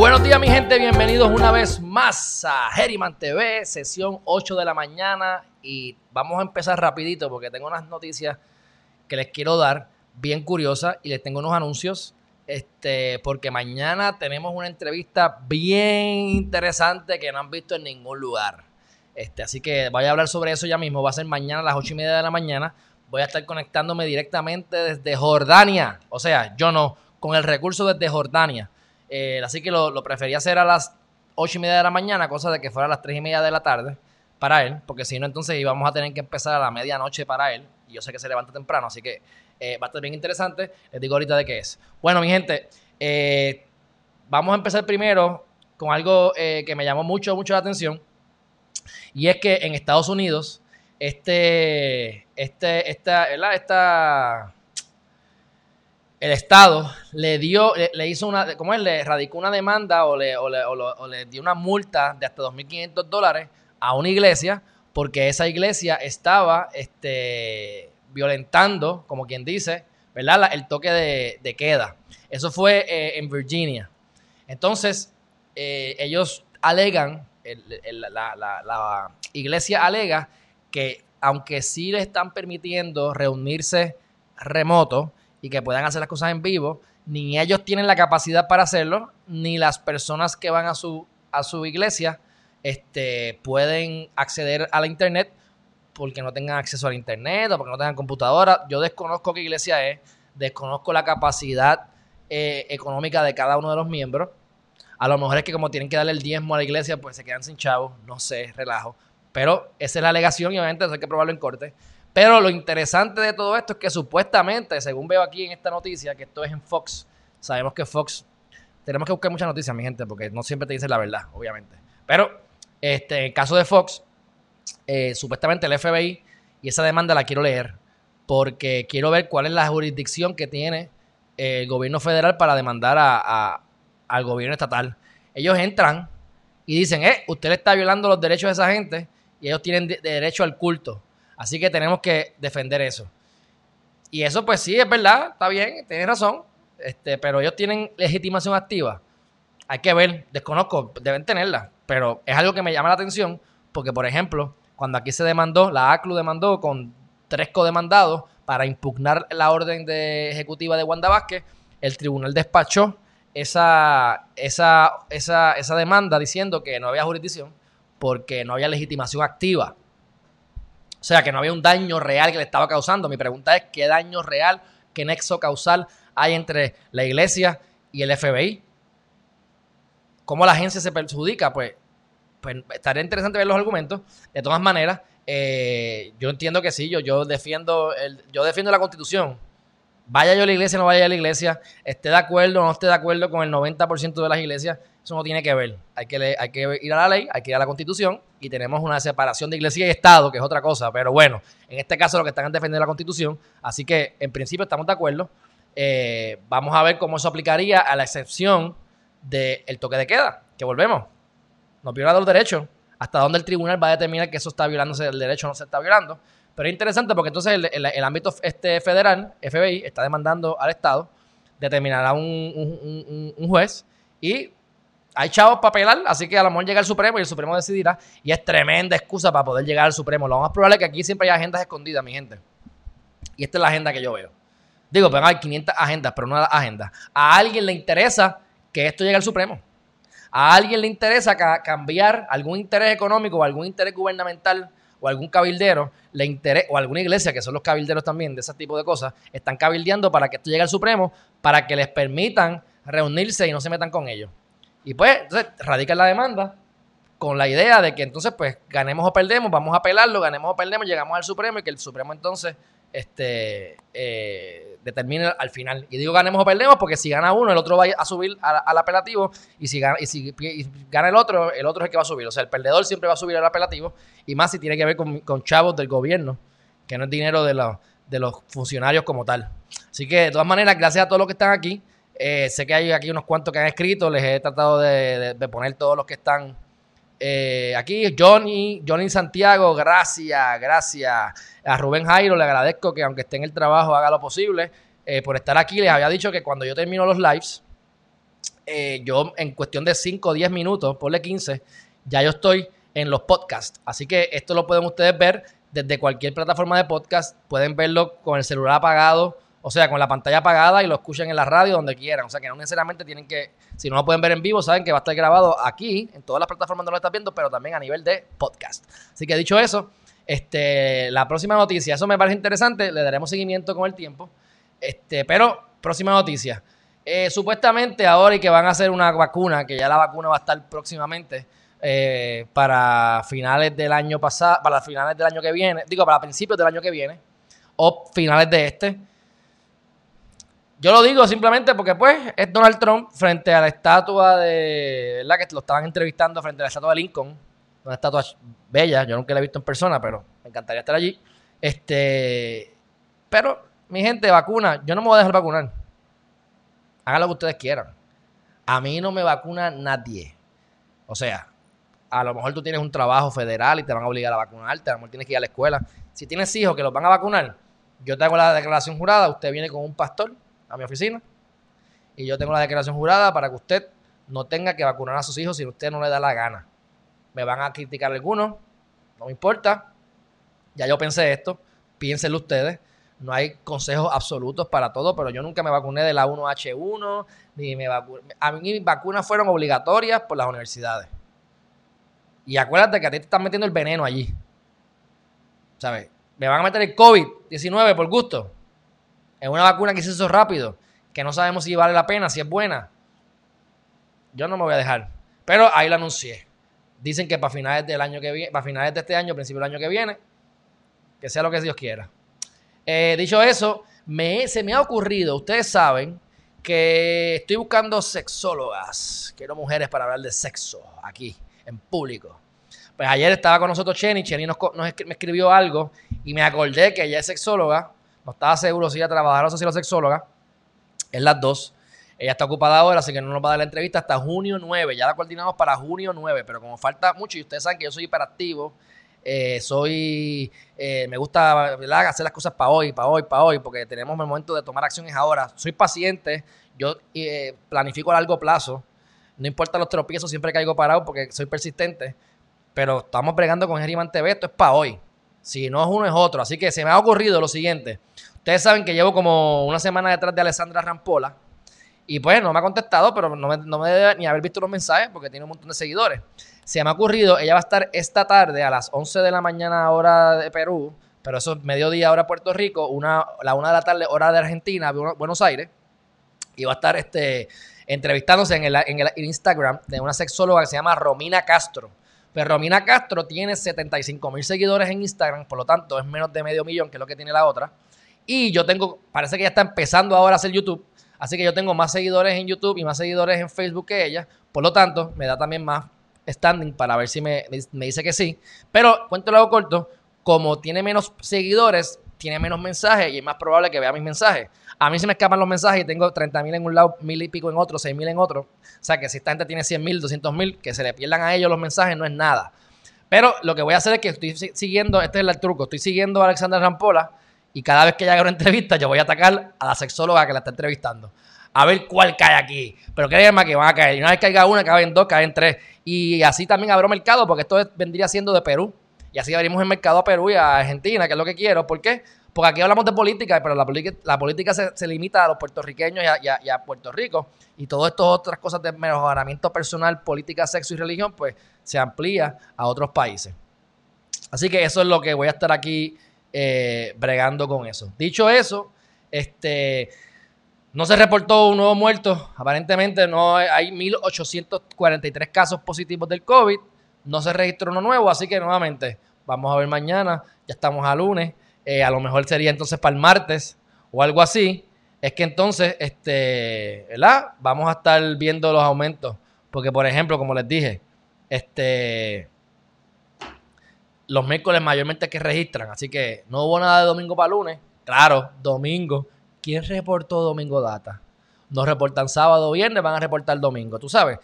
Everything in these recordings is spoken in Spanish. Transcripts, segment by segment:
Buenos días mi gente, bienvenidos una vez más a Herriman TV, sesión 8 de la mañana. Y vamos a empezar rapidito porque tengo unas noticias que les quiero dar bien curiosas y les tengo unos anuncios. Este, porque mañana tenemos una entrevista bien interesante que no han visto en ningún lugar. Este, así que voy a hablar sobre eso ya mismo, va a ser mañana a las 8 y media de la mañana, voy a estar conectándome directamente desde Jordania, o sea, yo no, con el recurso desde Jordania eh, así que lo, prefería hacer a las ocho y media de la mañana, cosa de que fuera a las tres y media de la tarde para él, porque si no, entonces íbamos a tener que empezar a la medianoche para él. Y yo sé que se levanta temprano, así que eh, va a estar bien interesante. Les digo ahorita de qué es. Bueno, mi gente, eh, vamos a empezar primero con algo que me llamó mucho, mucho la atención. Y es que en Estados Unidos, este, este, esta, esta el Estado le dio, le, hizo una, ¿cómo es? Le radicó una demanda o le, dio una multa de hasta 2.500 dólares a una iglesia porque esa iglesia estaba este, violentando, como quien dice, ¿verdad? el toque de, queda. Eso fue eh, en Virginia. Entonces, eh, ellos alegan, la iglesia alega que aunque sí le están permitiendo reunirse remoto, y que puedan hacer las cosas en vivo, ni ellos tienen la capacidad para hacerlo, ni las personas que van a su, a su iglesia este, pueden acceder a la internet porque no tengan acceso a la internet o porque no tengan computadora. Yo desconozco qué iglesia es, desconozco la capacidad eh, económica de cada uno de los miembros. A lo mejor es que como tienen que darle el diezmo a la iglesia, pues se quedan sin chavos, no sé, relajo. Pero esa es la alegación y obviamente eso hay que probarlo en corte. Pero lo interesante de todo esto es que supuestamente, según veo aquí en esta noticia, que esto es en Fox, sabemos que Fox, tenemos que buscar muchas noticias, mi gente, porque no siempre te dicen la verdad, obviamente. Pero este, en el caso de Fox, eh, supuestamente el FBI, y esa demanda la quiero leer, porque quiero ver cuál es la jurisdicción que tiene el gobierno federal para demandar a, al gobierno estatal. Ellos entran y dicen, eh, usted le está violando los derechos de esa gente y ellos tienen derecho al culto. Así que tenemos que defender eso. Y eso, pues sí, es verdad, está bien, tienes razón. Este, pero ellos tienen legitimación activa. Hay que ver, desconozco, deben tenerla. Pero es algo que me llama la atención, porque, por ejemplo, cuando aquí se demandó, la ACLU demandó con tres codemandados para impugnar la orden de ejecutiva de Wanda Vázquez, el tribunal despachó esa, esa, esa, esa demanda diciendo que no había jurisdicción porque no había legitimación activa. O sea, que no había un daño real que le estaba causando. Mi pregunta es, ¿qué daño real, qué nexo causal hay entre la iglesia y el FBI? ¿Cómo la agencia se perjudica? Pues, pues estaría interesante ver los argumentos. De todas maneras, eh, yo entiendo que sí, yo, yo, defiendo el, yo defiendo la constitución. Vaya yo a la iglesia no vaya a la iglesia, esté de acuerdo o no esté de acuerdo con el 90% de las iglesias, eso no tiene que ver. Hay que, hay que ir a la ley, hay que ir a la constitución y tenemos una separación de iglesia y Estado, que es otra cosa. Pero bueno, en este caso lo que están es defender la constitución. Así que en principio estamos de acuerdo. Eh, vamos a ver cómo eso aplicaría a la excepción del toque de queda, que volvemos. No viola los derechos. Hasta dónde el tribunal va a determinar que eso está violándose el derecho no se está violando. Pero es interesante porque entonces el, ámbito este federal, FBI, está demandando al Estado, determinará un, un juez y hay chavos para pelar, así que a lo mejor llega el Supremo y el Supremo decidirá. Y es tremenda excusa para poder llegar al Supremo. Lo más probable es que aquí siempre hay agendas escondidas, mi gente. Y esta es la agenda que yo veo. Digo, pero hay 500 agendas, pero no la agenda. A alguien le interesa que esto llegue al Supremo. A alguien le interesa cambiar algún interés económico o algún interés gubernamental o algún cabildero le interesa, o alguna iglesia, que son los cabilderos también de ese tipo de cosas, están cabildeando para que esto llegue al Supremo, para que les permitan reunirse y no se metan con ellos. Y pues, entonces, radica la demanda con la idea de que entonces, pues, ganemos o perdemos, vamos a apelarlo, ganemos o perdemos, llegamos al Supremo y que el Supremo entonces este, eh, determine al final. Y digo ganemos o perdemos porque si gana uno, el otro va a subir al, apelativo y si, gana, y si gana el otro, el otro es el que va a subir. O sea, el perdedor siempre va a subir al apelativo y más si tiene que ver con, chavos del gobierno, que no es dinero de, de los funcionarios como tal. Así que de todas maneras, gracias a todos los que están aquí. Eh, sé que hay aquí unos cuantos que han escrito, les he tratado de, poner todos los que están eh, aquí. Johnny, Johnny Santiago, gracias, gracias. A Rubén Jairo le agradezco que aunque esté en el trabajo haga lo posible eh, por estar aquí. Les había dicho que cuando yo termino los lives, yo en cuestión de 5 o 10 minutos, ponle 15, ya yo estoy en los podcasts. Así que esto lo pueden ustedes ver desde cualquier plataforma de podcast. Pueden verlo con el celular apagado o sea, con la pantalla apagada y lo escuchan en la radio donde quieran. O sea, que no necesariamente tienen que, si no lo pueden ver en vivo, saben que va a estar grabado aquí, en todas las plataformas donde lo estás viendo, pero también a nivel de podcast. Así que dicho eso, este, la próxima noticia, eso me parece interesante, le daremos seguimiento con el tiempo. Este, pero, próxima noticia. Eh, supuestamente ahora y que van a hacer una vacuna, que ya la vacuna va a estar próximamente eh, para finales del año pasado, para finales del año que viene, digo, para principios del año que viene, o finales de este. Yo lo digo simplemente porque, pues, es Donald Trump frente a la estatua de. ¿Verdad? Que lo estaban entrevistando frente a la estatua de Lincoln. Una estatua bella. Yo nunca la he visto en persona, pero me encantaría estar allí. Este. Pero, mi gente, vacuna. Yo no me voy a dejar vacunar. Hagan lo que ustedes quieran. A mí no me vacuna nadie. O sea, a lo mejor tú tienes un trabajo federal y te van a obligar a vacunarte. A lo mejor tienes que ir a la escuela. Si tienes hijos que los van a vacunar, yo te hago la declaración jurada. Usted viene con un pastor a mi oficina y yo tengo la declaración jurada para que usted no tenga que vacunar a sus hijos si usted no le da la gana. Me van a criticar algunos, no me importa. Ya yo pensé esto, piénsenlo ustedes. No hay consejos absolutos para todo, pero yo nunca me vacuné de la 1H1, ni me vacuné. A mí mis vacunas fueron obligatorias por las universidades. Y acuérdate que a ti te están metiendo el veneno allí. ¿Sabes? Me van a meter el COVID-19 por gusto. Es una vacuna que se hizo rápido, que no sabemos si vale la pena, si es buena. Yo no me voy a dejar. Pero ahí la anuncié. Dicen que para finales del año que viene, para finales de este año, principio del año que viene, que sea lo que Dios quiera. Eh, dicho eso, me, se me ha ocurrido, ustedes saben, que estoy buscando sexólogas. Quiero mujeres para hablar de sexo aquí, en público. Pues ayer estaba con nosotros Chenny, Chenny nos, me escribió algo y me acordé que ella es sexóloga no estaba seguro si iba a trabajar o si era sexóloga. Es las dos. Ella está ocupada ahora, así que no nos va a dar la entrevista hasta junio 9. Ya la coordinamos para junio 9, pero como falta mucho y ustedes saben que yo soy hiperactivo, eh, soy, eh, me gusta hacer las cosas para hoy, para hoy, para hoy, porque tenemos el momento de tomar acciones ahora. Soy paciente, yo eh, planifico a largo plazo, no importa los tropiezos, siempre caigo parado porque soy persistente, pero estamos bregando con Geriman TV, esto es para hoy. Si no es uno, es otro. Así que se me ha ocurrido lo siguiente. Ustedes saben que llevo como una semana detrás de Alessandra Rampola. Y pues no me ha contestado, pero no me, debe ni haber visto los mensajes porque tiene un montón de seguidores. Se me ha ocurrido, ella va a estar esta tarde a las 11 de la mañana hora de Perú, pero eso es mediodía hora de Puerto Rico, una, la una de la tarde hora de Argentina, Buenos Aires. Y va a estar este, entrevistándose en el, en el Instagram de una sexóloga que se llama Romina Castro. Pero pues Romina Castro tiene 75 mil seguidores en Instagram, por lo tanto es menos de medio millón, que lo que tiene la otra. Y yo tengo, parece que ya está empezando ahora a hacer YouTube, así que yo tengo más seguidores en YouTube y más seguidores en Facebook que ella. Por lo tanto, me da también más standing para ver si me, me dice que sí. Pero, cuento lo corto, como tiene menos seguidores, tiene menos mensajes y es más probable que vea mis mensajes. A mí se me escapan los mensajes y tengo 30 mil en un lado, mil y pico en otro, 6 mil en otro. O sea que si esta gente tiene 100 mil, 200 mil, que se le pierdan a ellos los mensajes no es nada. Pero lo que voy a hacer es que estoy siguiendo, este es el truco, estoy siguiendo a Alexandra Rampola y cada vez que ella haga una entrevista yo voy a atacar a la sexóloga que la está entrevistando. A ver cuál cae aquí. Pero créanme que van a caer. Y una vez caiga una, caen dos, caen tres. Y así también abro mercado porque esto vendría siendo de Perú. Y así abrimos el mercado a Perú y a Argentina, que es lo que quiero. ¿Por qué? Porque aquí hablamos de política, pero la, la política se, limita a los puertorriqueños y a, Puerto Rico. Y todas estas otras cosas de mejoramiento personal, política, sexo y religión, pues se amplía a otros países. Así que eso es lo que voy a estar aquí eh, bregando con eso. Dicho eso, este, no se reportó un nuevo muerto. Aparentemente no hay 1.843 casos positivos del COVID. No se registró uno nuevo, así que nuevamente vamos a ver mañana. Ya estamos a lunes. eh, a lo mejor sería entonces para el martes o algo así, es que entonces, este, ¿verdad? Vamos a estar viendo los aumentos. Porque, por ejemplo, como les dije, este, los miércoles mayormente que registran, así que no hubo nada de domingo para lunes. Claro, domingo. ¿Quién reportó domingo data? No reportan sábado o viernes, van a reportar domingo, tú sabes.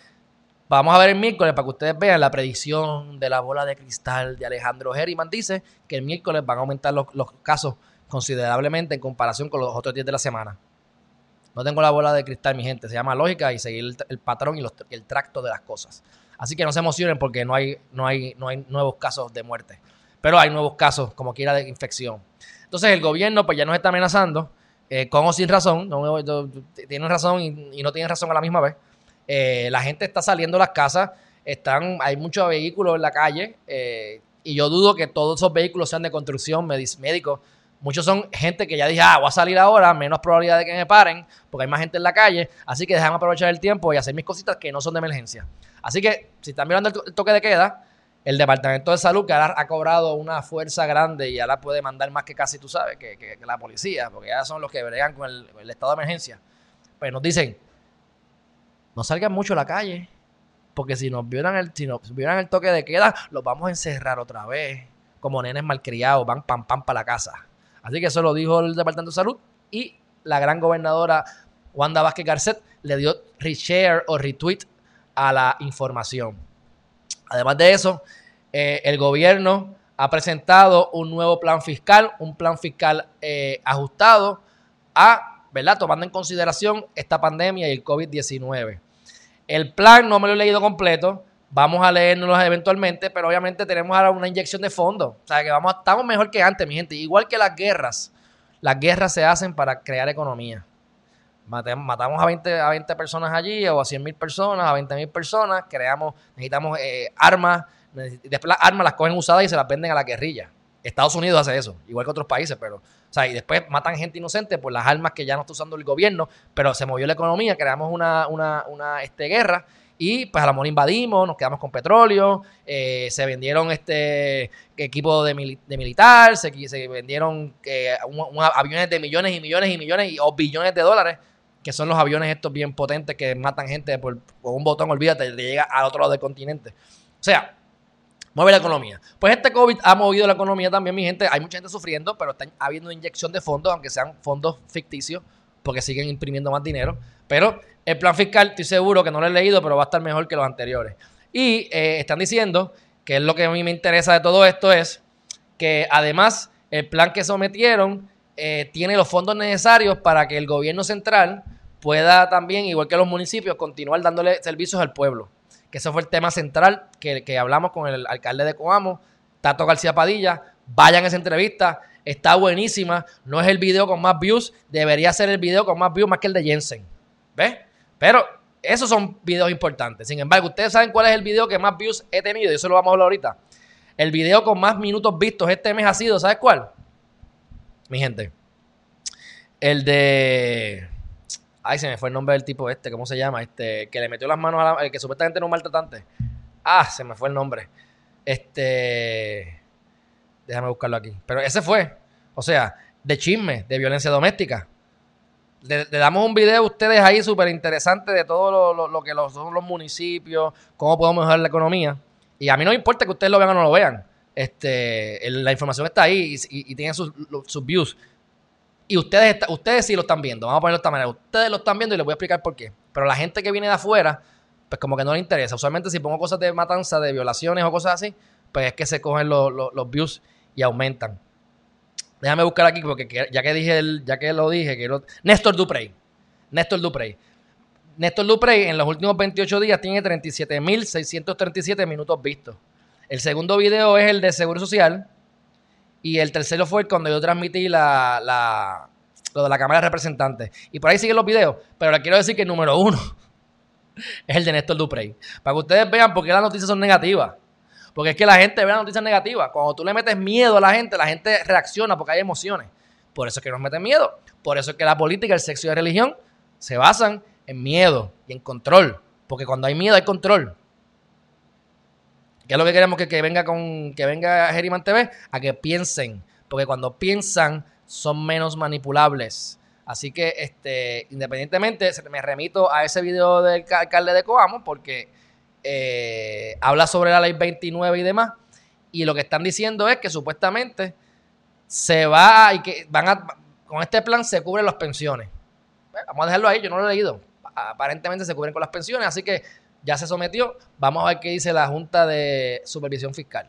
Vamos a ver el miércoles para que ustedes vean la predicción de la bola de cristal de Alejandro Herriman. Dice que el miércoles van a aumentar los, casos considerablemente en comparación con los otros días de la semana. No tengo la bola de cristal, mi gente. Se llama lógica y seguir el, patrón y el tracto de las cosas. Así que no se emocionen porque no hay, no hay, no hay nuevos casos de muerte. Pero hay nuevos casos, como quiera, de infección. Entonces el gobierno pues ya nos está amenazando, eh, con o sin razón. No, tienen razón y, no tienen razón a la misma vez eh, la gente está saliendo a las casas, están, hay muchos vehículos en la calle eh, y yo dudo que todos esos vehículos sean de construcción, médicos. Muchos son gente que ya dije, ah, voy a salir ahora, menos probabilidad de que me paren, porque hay más gente en la calle. Así que déjame aprovechar el tiempo y hacer mis cositas que no son de emergencia. Así que, si están mirando el, toque de queda, el Departamento de Salud, que ahora ha cobrado una fuerza grande y ahora puede mandar más que casi, tú sabes, que, la policía, porque ya son los que bregan con el, estado de emergencia. Pues nos dicen, no salgan mucho a la calle, porque si nos vieran el, si nos vieran el toque de queda, los vamos a encerrar otra vez, como nenes malcriados, van pam pam para la casa. Así que eso lo dijo el Departamento de Salud y la gran gobernadora Wanda Vázquez Garcet le dio reshare o retweet a la información. Además de eso, eh, el gobierno ha presentado un nuevo plan fiscal, un plan fiscal eh, ajustado a, ¿verdad? Tomando en consideración esta pandemia y el COVID-19. El plan no me lo he leído completo. Vamos a leernos eventualmente, pero obviamente tenemos ahora una inyección de fondos. O sea que vamos, estamos mejor que antes, mi gente. Igual que las guerras. Las guerras se hacen para crear economía. Matamos a 20, a 20 personas allí o a 100 mil personas, a 20 mil personas. Creamos, necesitamos eh, armas. Después las armas las cogen usadas y se las venden a la guerrilla. Estados Unidos hace eso, igual que otros países, pero sea, y después matan gente inocente por las armas que ya no está usando el gobierno, pero se movió la economía, creamos una, una, una este, guerra y pues a la mejor invadimos, nos quedamos con petróleo, eh, se vendieron este equipo de, militar, se, vendieron eh, aviones de millones y millones y millones y, o billones de dólares, que son los aviones estos bien potentes que matan gente por, un botón, olvídate, le llega al otro lado del continente. O sea, mueve la economía. Pues este COVID ha movido la economía también, mi gente. Hay mucha gente sufriendo, pero está habiendo inyección de fondos, aunque sean fondos ficticios, porque siguen imprimiendo más dinero. Pero el plan fiscal, estoy seguro que no lo he leído, pero va a estar mejor que los anteriores. Y eh, están diciendo que es lo que a mí me interesa de todo esto es que además el plan que sometieron eh, tiene los fondos necesarios para que el gobierno central pueda también, igual que los municipios, continuar dándole servicios al pueblo que ese fue el tema central que, que hablamos con el alcalde de Coamo, Tato García Padilla. Vayan a esa entrevista, está buenísima. No es el video con más views, debería ser el video con más views más que el de Jensen. ¿Ves? Pero esos son videos importantes. Sin embargo, ustedes saben cuál es el video que más views he tenido, y eso lo vamos a hablar ahorita. El video con más minutos vistos este mes ha sido, ¿sabes cuál? Mi gente. El de Ay, se me fue el nombre del tipo este, ¿cómo se llama? Este, que le metió las manos a la, el que supuestamente no un maltratante. Ah, se me fue el nombre. Este. Déjame buscarlo aquí. Pero ese fue. O sea, de chisme, de violencia doméstica. Le, damos un video a ustedes ahí súper interesante de todo lo, que son los municipios, cómo podemos mejorar la economía. Y a mí no me importa que ustedes lo vean o no lo vean. Este, la información está ahí y, tienen sus, sus views. Y ustedes, ustedes sí lo están viendo. Vamos a ponerlo de esta manera. Ustedes lo están viendo y les voy a explicar por qué. Pero la gente que viene de afuera, pues como que no le interesa. Usualmente si pongo cosas de matanza, de violaciones o cosas así, pues es que se cogen los, views y aumentan. Déjame buscar aquí porque ya que dije ya que lo dije, quiero Néstor Duprey. Néstor Duprey. Néstor Duprey en los últimos 28 días tiene 37.637 minutos vistos. El segundo video es el de Seguro Social, y el tercero fue cuando yo transmití la, la, lo de la Cámara de Representantes. Y por ahí siguen los videos. Pero le quiero decir que el número uno es el de Néstor Duprey. Para que ustedes vean por qué las noticias son negativas. Porque es que la gente ve las noticias negativas. Cuando tú le metes miedo a la gente, la gente reacciona porque hay emociones. Por eso es que nos meten miedo. Por eso es que la política, el sexo y la religión se basan en miedo y en control. Porque cuando hay miedo hay control. ¿Qué es lo que queremos que, venga con que venga Geriman TV? A que piensen. porque cuando piensan son menos manipulables. Así que, este, independientemente, me remito a ese video del alcalde de Coamo porque eh, habla sobre la ley 29 y demás. Y lo que están diciendo es que supuestamente se va y que van a, con este plan se cubren las pensiones. vamos a dejarlo ahí, yo no lo he leído. Aparentemente se cubren con las pensiones, así que ya se sometió. Vamos a ver qué dice la Junta de Supervisión Fiscal.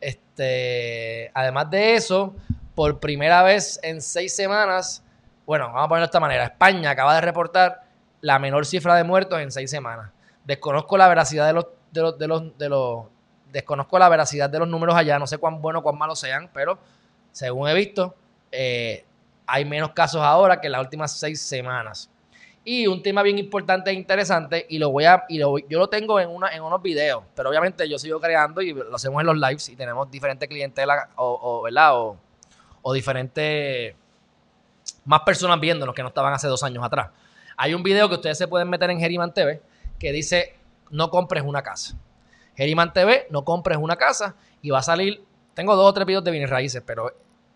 Este, además de eso, por primera vez en seis semanas, bueno, vamos a ponerlo de esta manera, España acaba de reportar la menor cifra de muertos en seis semanas. Desconozco la veracidad de los, de los, de los, de los desconozco la veracidad de los números allá, no sé cuán bueno o cuán malos sean, pero según he visto, eh, hay menos casos ahora que en las últimas seis semanas. Y un tema bien importante e interesante, y lo voy a, y yo lo tengo en, una, en unos videos, pero obviamente yo sigo creando y lo hacemos en los lives y tenemos diferentes clientelas o, ¿verdad? O, diferentes, más personas viéndonos que no estaban hace dos años atrás. Hay un video que ustedes se pueden meter en Geriman TV que dice, no compres una casa. Geriman TV, no compres una casa y va a salir, tengo dos o tres videos de bienes raíces, pero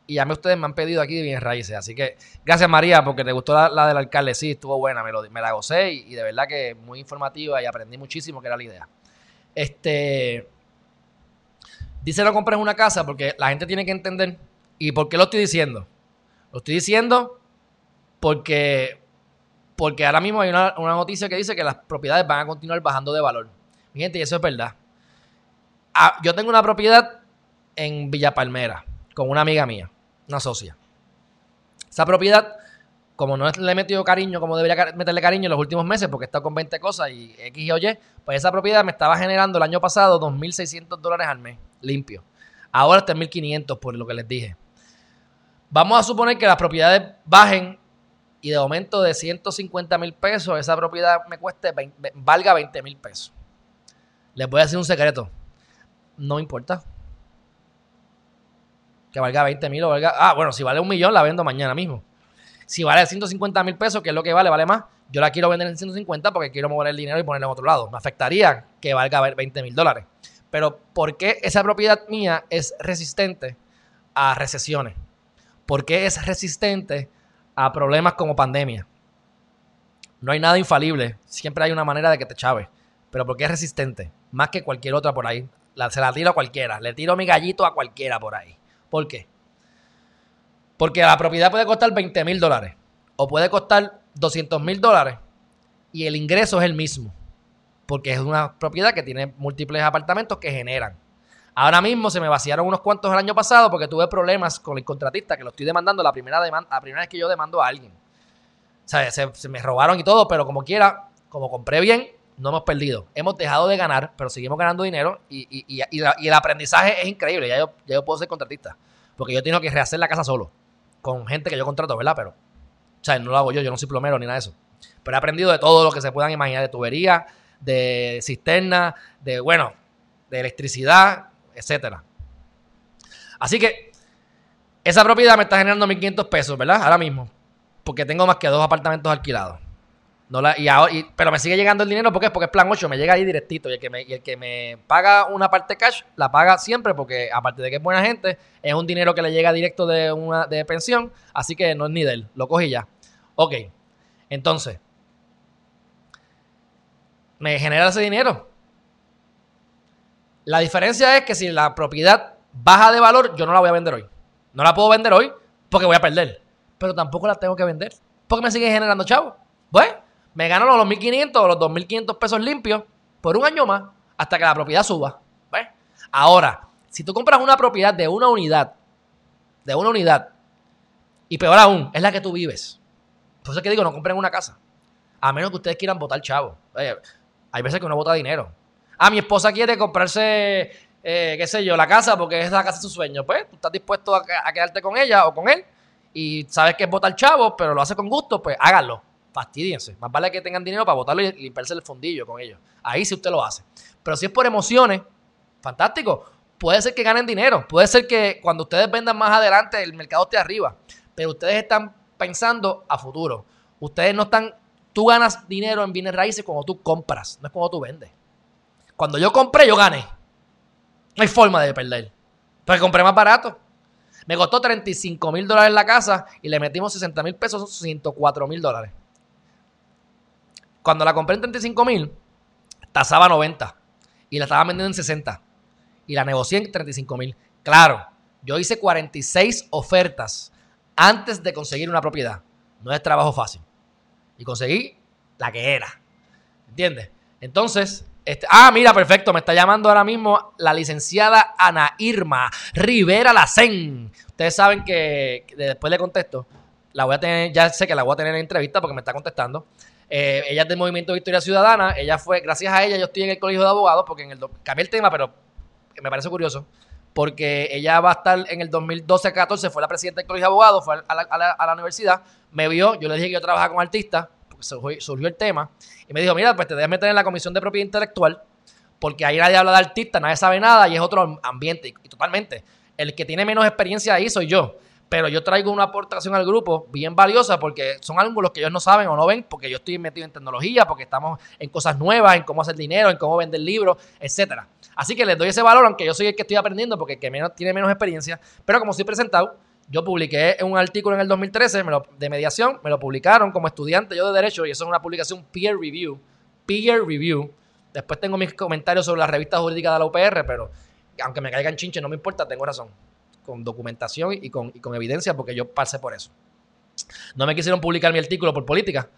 y ya me ustedes me han pedido aquí de bienes raíces. Así que gracias María, porque te gustó la, del alcalde. Sí, estuvo buena, me, me la gocé y, de verdad que muy informativa y aprendí muchísimo que era la idea. Este. Dice no compres una casa porque la gente tiene que entender. ¿Y por qué lo estoy diciendo? Lo estoy diciendo porque, porque ahora mismo hay una, una noticia que dice que las propiedades van a continuar bajando de valor. Mi gente, y eso es verdad. Ah, yo tengo una propiedad en Villa Palmera con una amiga mía una socia. Esa propiedad, como no le he metido cariño como debería meterle cariño en los últimos meses, porque he estado con 20 cosas y X y Y, pues esa propiedad me estaba generando el año pasado 2.600 dólares al mes, limpio. Ahora está en 1.500 por lo que les dije. Vamos a suponer que las propiedades bajen y de aumento de 150 mil pesos, esa propiedad me cueste, valga 20 mil pesos. Les voy a decir un secreto. No importa que valga 20 mil o valga. Ah, bueno, si vale un millón, la vendo mañana mismo. Si vale 150 mil pesos, que es lo que vale, vale más, yo la quiero vender en 150 porque quiero mover el dinero y ponerlo en otro lado. Me afectaría que valga 20 mil dólares. Pero, ¿por qué esa propiedad mía es resistente a recesiones? ¿Por qué es resistente a problemas como pandemia? No hay nada infalible. Siempre hay una manera de que te chave. Pero ¿por qué es resistente? Más que cualquier otra por ahí. se la tiro a cualquiera. Le tiro mi gallito a cualquiera por ahí. ¿Por qué? Porque la propiedad puede costar 20 mil dólares o puede costar 200 mil dólares y el ingreso es el mismo. Porque es una propiedad que tiene múltiples apartamentos que generan. Ahora mismo se me vaciaron unos cuantos el año pasado porque tuve problemas con el contratista que lo estoy demandando la primera, demanda, vez que yo demando a alguien. O sea, se, me robaron y todo, pero como quiera, como compré bien, no hemos perdido. Hemos dejado de ganar, pero seguimos ganando dinero y, el aprendizaje es increíble. Ya yo, ya yo puedo ser contratista. Porque yo tengo que rehacer la casa solo. Con gente que yo contrato, ¿verdad? Pero, o sea, no lo hago yo, yo no soy plomero ni nada de eso. Pero he aprendido de todo lo que se puedan imaginar, de tubería, de cisterna, de, bueno, de electricidad, etcétera. Así que esa propiedad me está generando 1.500 pesos, ¿verdad? Ahora mismo. Porque tengo más que dos apartamentos alquilados. No la, y pero me sigue llegando el dinero porque, porque es plan 8, me llega ahí directito. Y el, que me, el que me paga una parte cash, la paga siempre porque, aparte de que es buena gente, es un dinero que le llega directo de una de pensión. Así que no es ni de él, lo cogí ya. Ok, entonces, me genera ese dinero. La diferencia es que si la propiedad baja de valor, yo no la voy a vender hoy. No la puedo vender hoy porque voy a perder. Pero tampoco la tengo que vender porque me sigue generando chavo. Bueno me gano los 2.500 o los 2.500 pesos limpios por un año más hasta que la propiedad suba. ¿Ves? Ahora, si tú compras una propiedad de una unidad, de una unidad, y peor aún, es la que tú vives. Por eso es que digo, no compren una casa. A menos que ustedes quieran votar chavo. hay veces que uno vota dinero. Ah, mi esposa quiere comprarse, eh, qué sé yo, la casa porque es la casa de su sueño. Pues tú estás dispuesto a, a quedarte con ella o con él y sabes que es votar chavo, pero lo hace con gusto, pues háganlo fastidiense. Más vale que tengan dinero para botarlo y limpiarse el fundillo con ellos. Ahí sí usted lo hace. Pero si es por emociones, fantástico. Puede ser que ganen dinero. Puede ser que cuando ustedes vendan más adelante el mercado esté arriba. Pero ustedes están pensando a futuro. Ustedes no están... Tú ganas dinero en bienes raíces cuando tú compras, no es cuando tú vendes. Cuando yo compré, yo gané. No hay forma de perder. Porque compré más barato. Me costó 35 mil dólares la casa y le metimos 60 mil pesos, 104 mil dólares. Cuando la compré en 35 mil, tasaba 90 y la estaba vendiendo en 60 y la negocié en 35 mil. Claro, yo hice 46 ofertas antes de conseguir una propiedad. No es trabajo fácil. Y conseguí la que era. ¿Entiendes? Entonces, este, ah, mira, perfecto. Me está llamando ahora mismo la licenciada Ana Irma Rivera Lacén. Ustedes saben que, después le contesto. La voy a tener, ya sé que la voy a tener en entrevista porque me está contestando. Eh, ella es del Movimiento Victoria Ciudadana. Ella fue, gracias a ella, yo estoy en el Colegio de Abogados porque en el cambié el tema, pero me parece curioso. Porque ella va a estar en el 2012-14, fue la presidenta del Colegio de Abogados, fue a la, a la universidad, me vio, yo le dije que yo trabajaba con artistas surgió, el tema, y me dijo, mira, pues te debes meter en la Comisión de Propiedad Intelectual, porque ahí nadie habla de artista, nadie sabe nada y es otro ambiente. Y, totalmente, el que tiene menos experiencia ahí soy yo. Pero yo traigo una aportación al grupo bien valiosa porque son ángulos que ellos no saben o no ven, porque yo estoy metido en tecnología, porque estamos en cosas nuevas, en cómo hacer dinero, en cómo vender libros, etcétera. Así que les doy ese valor, aunque yo soy el que estoy aprendiendo, porque el que menos, tiene menos experiencia. Pero como estoy presentado, yo publiqué un artículo en el 2013 de mediación, me lo publicaron como estudiante yo de Derecho y eso es una publicación peer review. Peer review. Después tengo mis comentarios sobre la revista jurídica de la UPR, pero aunque me caigan chinches, no me importa, tengo razón. Con documentación y con, evidencia, porque yo pasé por eso. No me quisieron publicar mi artículo por política.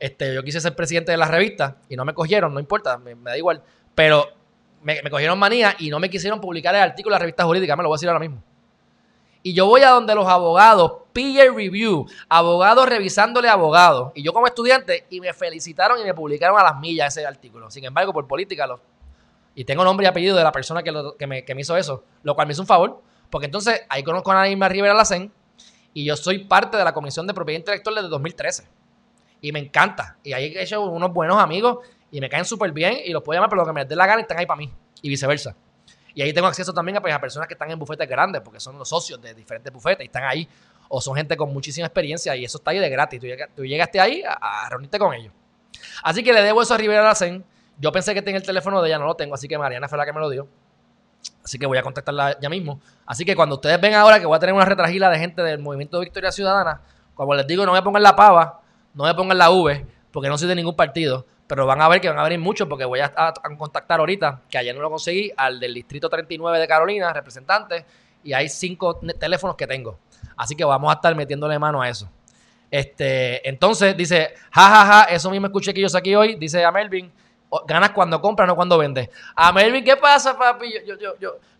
Este, yo quise ser presidente de la revista y no me cogieron, no importa, me, da igual. Pero me, cogieron manía y no me quisieron publicar el artículo de la revista jurídica, me lo voy a decir ahora mismo. Y yo voy a donde los abogados, peer review, abogados revisándole abogados. Y yo como estudiante, y me felicitaron y me publicaron a las millas ese artículo. Sin embargo, por política, lo, y tengo nombre y apellido de la persona que, me, hizo eso, lo cual me hizo un favor, porque entonces ahí conozco a Ana Rivera Lacen y yo soy parte de la Comisión de Propiedad Intelectual desde 2013. Y me encanta. Y ahí he hecho unos buenos amigos y me caen súper bien y los puedo llamar por lo que me dé la gana están ahí para mí. Y viceversa. Y ahí tengo acceso también a, pues, personas que están en bufetes grandes, porque son los socios de diferentes bufetes y están ahí. O son gente con muchísima experiencia y eso está ahí de gratis. Tú, llegaste ahí a, reunirte con ellos. Así que le debo eso a Rivera Lacen. Yo pensé que tenía el teléfono de ella, no lo tengo, así que Mariana fue la que me lo dio. Así que voy a contactarla ya mismo. Así que cuando ustedes ven ahora que voy a tener una retragila de gente del Movimiento de Victoria Ciudadana, como les digo, no me pongan la pava, no me pongan la V, porque no soy de ningún partido. Pero van a ver que van a venir muchos porque voy a, contactar ahorita, que ayer no lo conseguí, al del Distrito 39 de Carolina, representante, y hay cinco teléfonos que tengo. Así que vamos a estar metiéndole mano a eso. Este, entonces dice, jajaja, ja, ja, eso mismo escuché que yo saqué hoy, dice a Melvin, ganas cuando compras, no cuando vendes. A Melvin, ¿qué pasa, papi?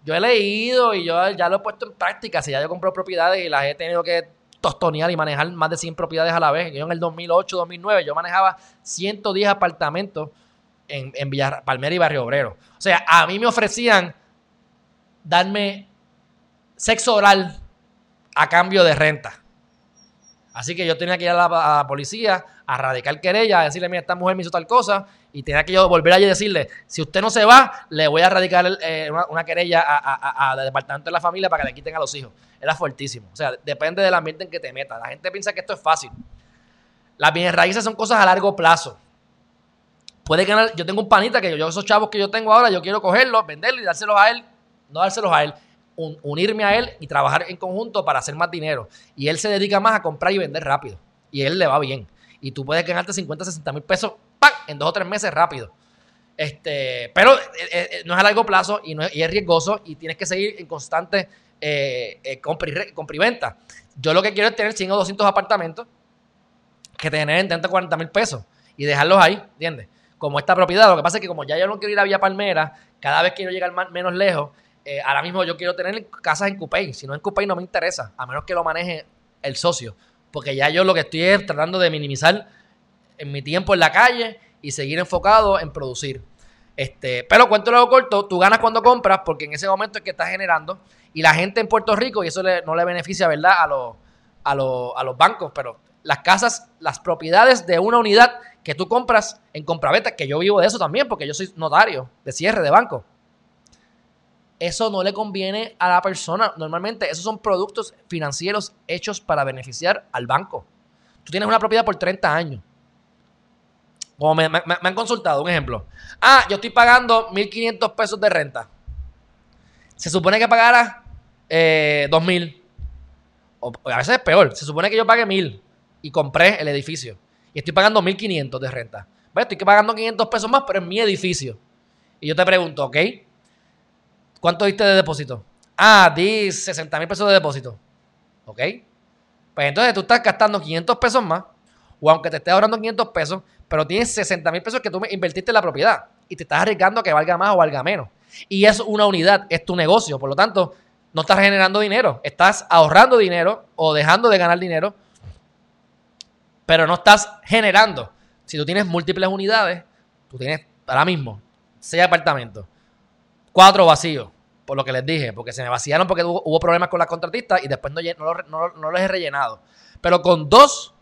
Yo, he leído y yo ya lo he puesto en práctica. Si ya yo compro propiedades y las he tenido que tostonear y manejar más de 100 propiedades a la vez. Yo en el 2008, 2009, yo manejaba 110 apartamentos en, en Villa Palmera y Barrio Obrero. O sea, a mí me ofrecían darme sexo oral a cambio de renta. Así que yo tenía que ir a la, policía a radicar querella, a decirle, mira, esta mujer me hizo tal cosa, y tenía que yo volver allí y decirle, si usted no se va, le voy a radicar eh, una, querella al departamento de la familia para que le quiten a los hijos. Era fuertísimo. O sea, depende del ambiente en que te metas. La gente piensa que esto es fácil. Las bienes raíces son cosas a largo plazo. Puede ganar, yo tengo un panita que yo, esos chavos que yo tengo ahora, yo quiero cogerlos, venderlos y dárselos a él, no dárselos a él, unirme a él y trabajar en conjunto para hacer más dinero. Y él se dedica más a comprar y vender rápido. Y él le va bien. Y tú puedes ganarte 50, 60 mil pesos en dos o tres meses rápido. Este, pero eh, eh, eh, no es a largo plazo y, es, riesgoso y tienes que seguir en constante compra, y, venta. Yo lo que quiero es tener 100 o 200 apartamentos que te generen 30 o 40 mil pesos y dejarlos ahí, ¿entiendes? Como esta propiedad. Lo que pasa es que como ya yo no quiero ir a Villa Palmera, cada vez quiero llegar menos lejos, ahora mismo yo quiero tener casas en Cupey. Si no en Cupey no me interesa, a menos que lo maneje el socio. Porque ya yo lo que estoy es tratando de minimizar en mi tiempo en la calle y seguir enfocado en producir. Este, pero cuento luego corto, tú ganas cuando compras porque en ese momento es que estás generando y la gente en Puerto Rico, y eso no le beneficia, ¿verdad? A, los, a, a los bancos, pero las casas, las propiedades de una unidad que tú compras en compraventa, que yo vivo de eso también porque yo soy notario de cierre de banco. Eso no le conviene a la persona. Normalmente esos son productos financieros hechos para beneficiar al banco. Tú tienes una propiedad por 30 años como me, han consultado, un ejemplo. Ah, yo estoy pagando 1.500 pesos de renta. Se supone que pagara eh, 2.000. o a veces es peor. Se supone que yo pague mil y compré el edificio. Y estoy pagando 1.500 de renta. ¿Ves? Estoy pagando 500 pesos más, pero en mi edificio. Y yo te pregunto, ¿ok? ¿Cuánto diste de depósito? Ah, di 60 mil pesos de depósito. ¿Ok? Pues entonces tú estás gastando 500 pesos más, o aunque te estés ahorrando 500 pesos, pero tienes 60 mil pesos que tú invertiste en la propiedad y te estás arriesgando a que valga más o valga menos. Y es una unidad, es tu negocio. Por lo tanto, no estás generando dinero, estás ahorrando dinero o dejando de ganar dinero, pero no estás generando. Si tú tienes múltiples unidades, tú tienes ahora mismo seis apartamentos, cuatro vacíos, por lo que les dije, porque se me vaciaron porque hubo, problemas con las contratistas y después no, no, los he rellenado. Pero con dos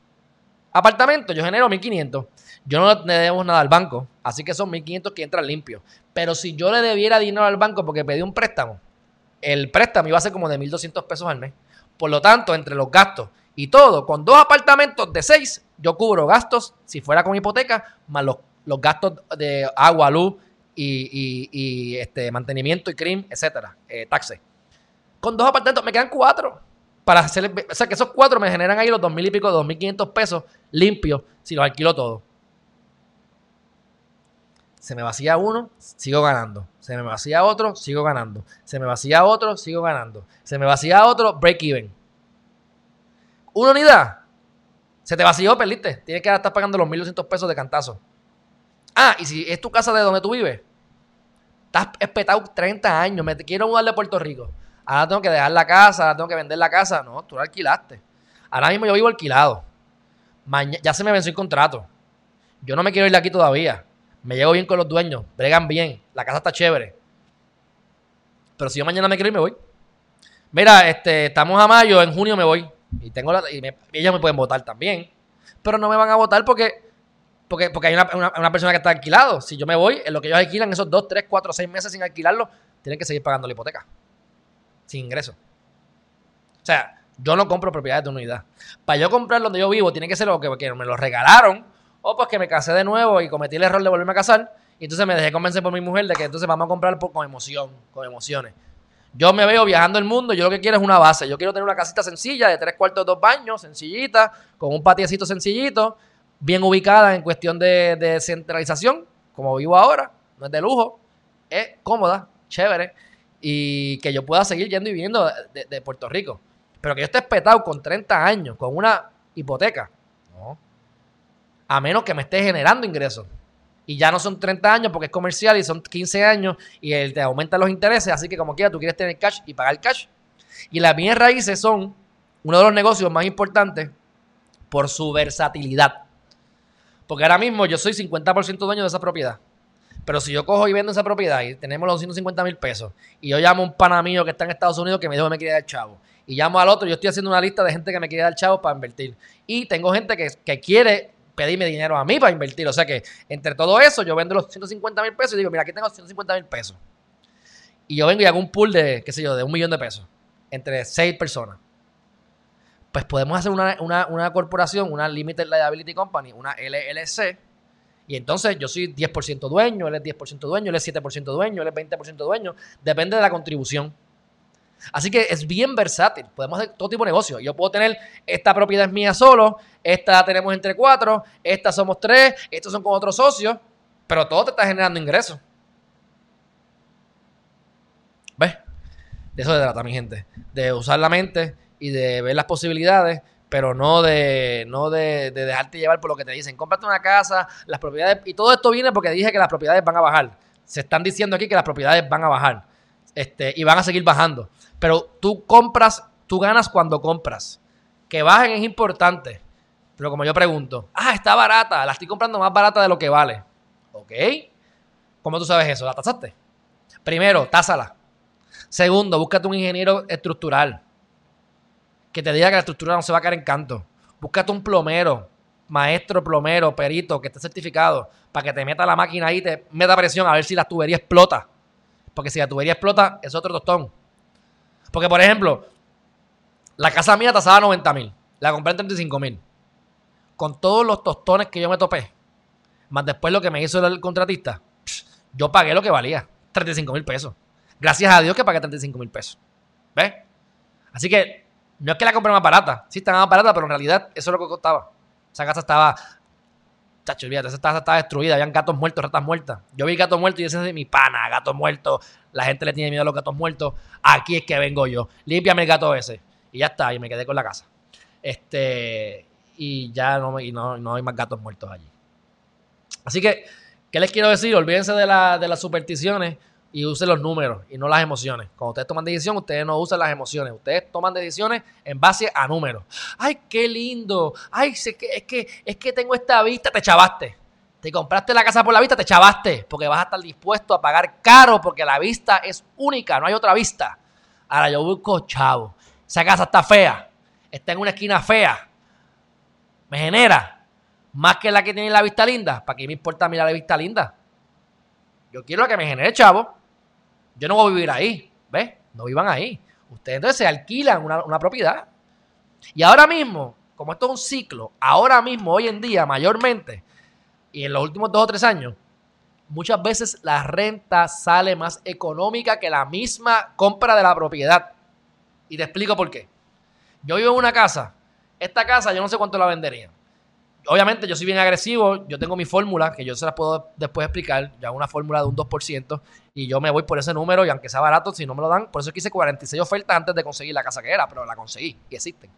apartamentos yo genero 1.500. Yo no le debo nada al banco, así que son 1.500 que entran limpios. Pero si yo le debiera dinero al banco porque pedí un préstamo, el préstamo iba a ser como de 1.200 pesos al mes. Por lo tanto, entre los gastos y todo, con dos apartamentos de seis, yo cubro gastos, si fuera con hipoteca, más los, gastos de agua, luz y, este, mantenimiento y crimen, etcétera, eh, taxes. Con dos apartamentos me quedan cuatro. Para hacer, o sea, que esos cuatro me generan ahí los dos mil y pico, dos mil quinientos pesos limpios si los alquilo todo. Se me vacía uno, sigo ganando. Se me vacía otro, sigo ganando. Se me vacía otro, sigo ganando. Se me vacía otro, break even. Una unidad. Se te vació, perdiste. Tienes que estar pagando los 1.200 pesos de cantazo. Ah, y si es tu casa de donde tú vives, estás espetado 30 años, me quiero mudar de Puerto Rico. Ahora tengo que dejar la casa, ahora tengo que vender la casa. No, tú la alquilaste. Ahora mismo yo vivo alquilado. ya se me venció el contrato. Yo no me quiero ir de aquí todavía me llevo bien con los dueños, bregan bien, la casa está chévere. Pero si yo mañana me quiero ir, me voy. Mira, este, estamos a mayo, en junio me voy. Y tengo la, y ellos me pueden votar también. Pero no me van a votar porque, porque, porque hay una, persona que está alquilado. Si yo me voy, en lo que ellos alquilan, esos 2, 3, 4, 6 meses sin alquilarlo, tienen que seguir pagando la hipoteca. Sin ingreso. O sea, yo no compro propiedades de unidad. Para yo comprar donde yo vivo, tiene que ser lo que, que me lo regalaron o pues que me casé de nuevo y cometí el error de volverme a casar. Y entonces me dejé convencer por mi mujer de que entonces vamos a comprar con emoción, con emociones. Yo me veo viajando el mundo, yo lo que quiero es una base. Yo quiero tener una casita sencilla de tres cuartos, dos baños, sencillita, con un patiecito sencillito, bien ubicada en cuestión de, centralización, como vivo ahora. No es de lujo, es cómoda, chévere, y que yo pueda seguir yendo y viniendo de, de Puerto Rico. Pero que yo esté espetado con 30 años, con una hipoteca, a menos que me esté generando ingresos. Y ya no son 30 años porque es comercial y son 15 años y él te aumenta los intereses, así que como quiera tú quieres tener cash y pagar cash. Y las bienes raíces son uno de los negocios más importantes por su versatilidad. Porque ahora mismo yo soy 50% dueño de esa propiedad. Pero si yo cojo y vendo esa propiedad y tenemos los 150 mil pesos y yo llamo a un pana mío que está en Estados Unidos que me dijo que me quiere dar chavo y llamo al otro, yo estoy haciendo una lista de gente que me quiere dar chavo para invertir. Y tengo gente que, que quiere pedirme dinero a mí para invertir. O sea que entre todo eso, yo vendo los 150 mil pesos y digo, mira, aquí tengo 150 mil pesos. Y yo vengo y hago un pool de, qué sé yo, de un millón de pesos entre seis personas. Pues podemos hacer una, corporación, una Limited Liability Company, una LLC. Y entonces yo soy 10% dueño, él es 10% dueño, él es 7% dueño, él es 20% dueño. Depende de la contribución. Así que es bien versátil. Podemos hacer todo tipo de negocio. Yo puedo tener, esta propiedad mía solo, esta la tenemos entre cuatro, esta somos tres, estos son con otros socios, pero todo te está generando ingresos. ¿Ves? De eso se trata, mi gente. De usar la mente y de ver las posibilidades, pero no de, no de dejarte llevar por lo que te dicen. Cómprate una casa, las propiedades. Y todo esto viene porque dije que las propiedades van a bajar. Se están diciendo aquí que las propiedades van a bajar. Este, y van a seguir bajando. Pero tú compras, tú ganas cuando compras. Que bajen es importante. Pero como yo pregunto, ah, está barata, la estoy comprando más barata de lo que vale. ¿Ok? ¿Cómo tú sabes eso? ¿La tasaste? Primero, tásala. Segundo, búscate un ingeniero estructural que te diga que la estructura no se va a caer en canto. Búscate un plomero, maestro plomero, perito, que esté certificado, para que te meta la máquina ahí te meta presión a ver si la tubería explota. Porque si la tubería explota, es otro tostón. Porque, por ejemplo, la casa mía tasaba 90 mil. La compré en 35 mil. Con todos los tostones que yo me topé, más después lo que me hizo el contratista, yo pagué lo que valía, 35 mil pesos. Gracias a Dios que pagué 35 mil pesos. ¿Ves? Así que No es que la compré más barata. Sí, estaba más barata, pero en realidad eso es lo que costaba. Esa casa estaba. Chacho, olvídate, esa casa estaba destruida. Habían gatos muertos, ratas muertas. Yo vi gatos muertos y ese es mi pana, gatos muertos. La gente le tiene miedo a los gatos muertos. Aquí es que vengo yo. Límpiame el gato ese. Y ya está, y me quedé con la casa. Este. Y ya no, y no, no hay más gatos muertos allí. Así que, ¿qué les quiero decir? Olvídense de, la, de las supersticiones y usen los números y no las emociones. Cuando ustedes toman decisión, ustedes no usan las emociones. Ustedes toman decisiones en base a números. ¡Ay, qué lindo! ¡Ay, es que, es que, tengo esta vista! Te chavaste. Te compraste la casa por la vista, te chavaste. Porque vas a estar dispuesto a pagar caro porque la vista es única, no hay otra vista. Ahora yo busco chavo. Esa casa está fea. Está en una esquina fea. Me genera más que la que tiene la vista linda. ¿Para qué me importa mirar la vista linda? Yo quiero la que me genere chavo. Yo no voy a vivir ahí, ¿ves? No vivan ahí. Ustedes entonces se alquilan una, propiedad. Y ahora mismo, como esto es un ciclo, ahora mismo, hoy en día, mayormente, y en los últimos dos o tres años, muchas veces la renta sale más económica que la misma compra de la propiedad. Y te explico por qué. Yo vivo en una casa. Esta casa yo no sé cuánto la vendería obviamente yo soy bien agresivo, yo tengo mi fórmula, que yo se la puedo después explicar, ya una fórmula de un 2%, y yo me voy por ese número, y aunque sea barato, si no me lo dan, por eso quise 46 ofertas antes de conseguir la casa que era, pero la conseguí, y existen.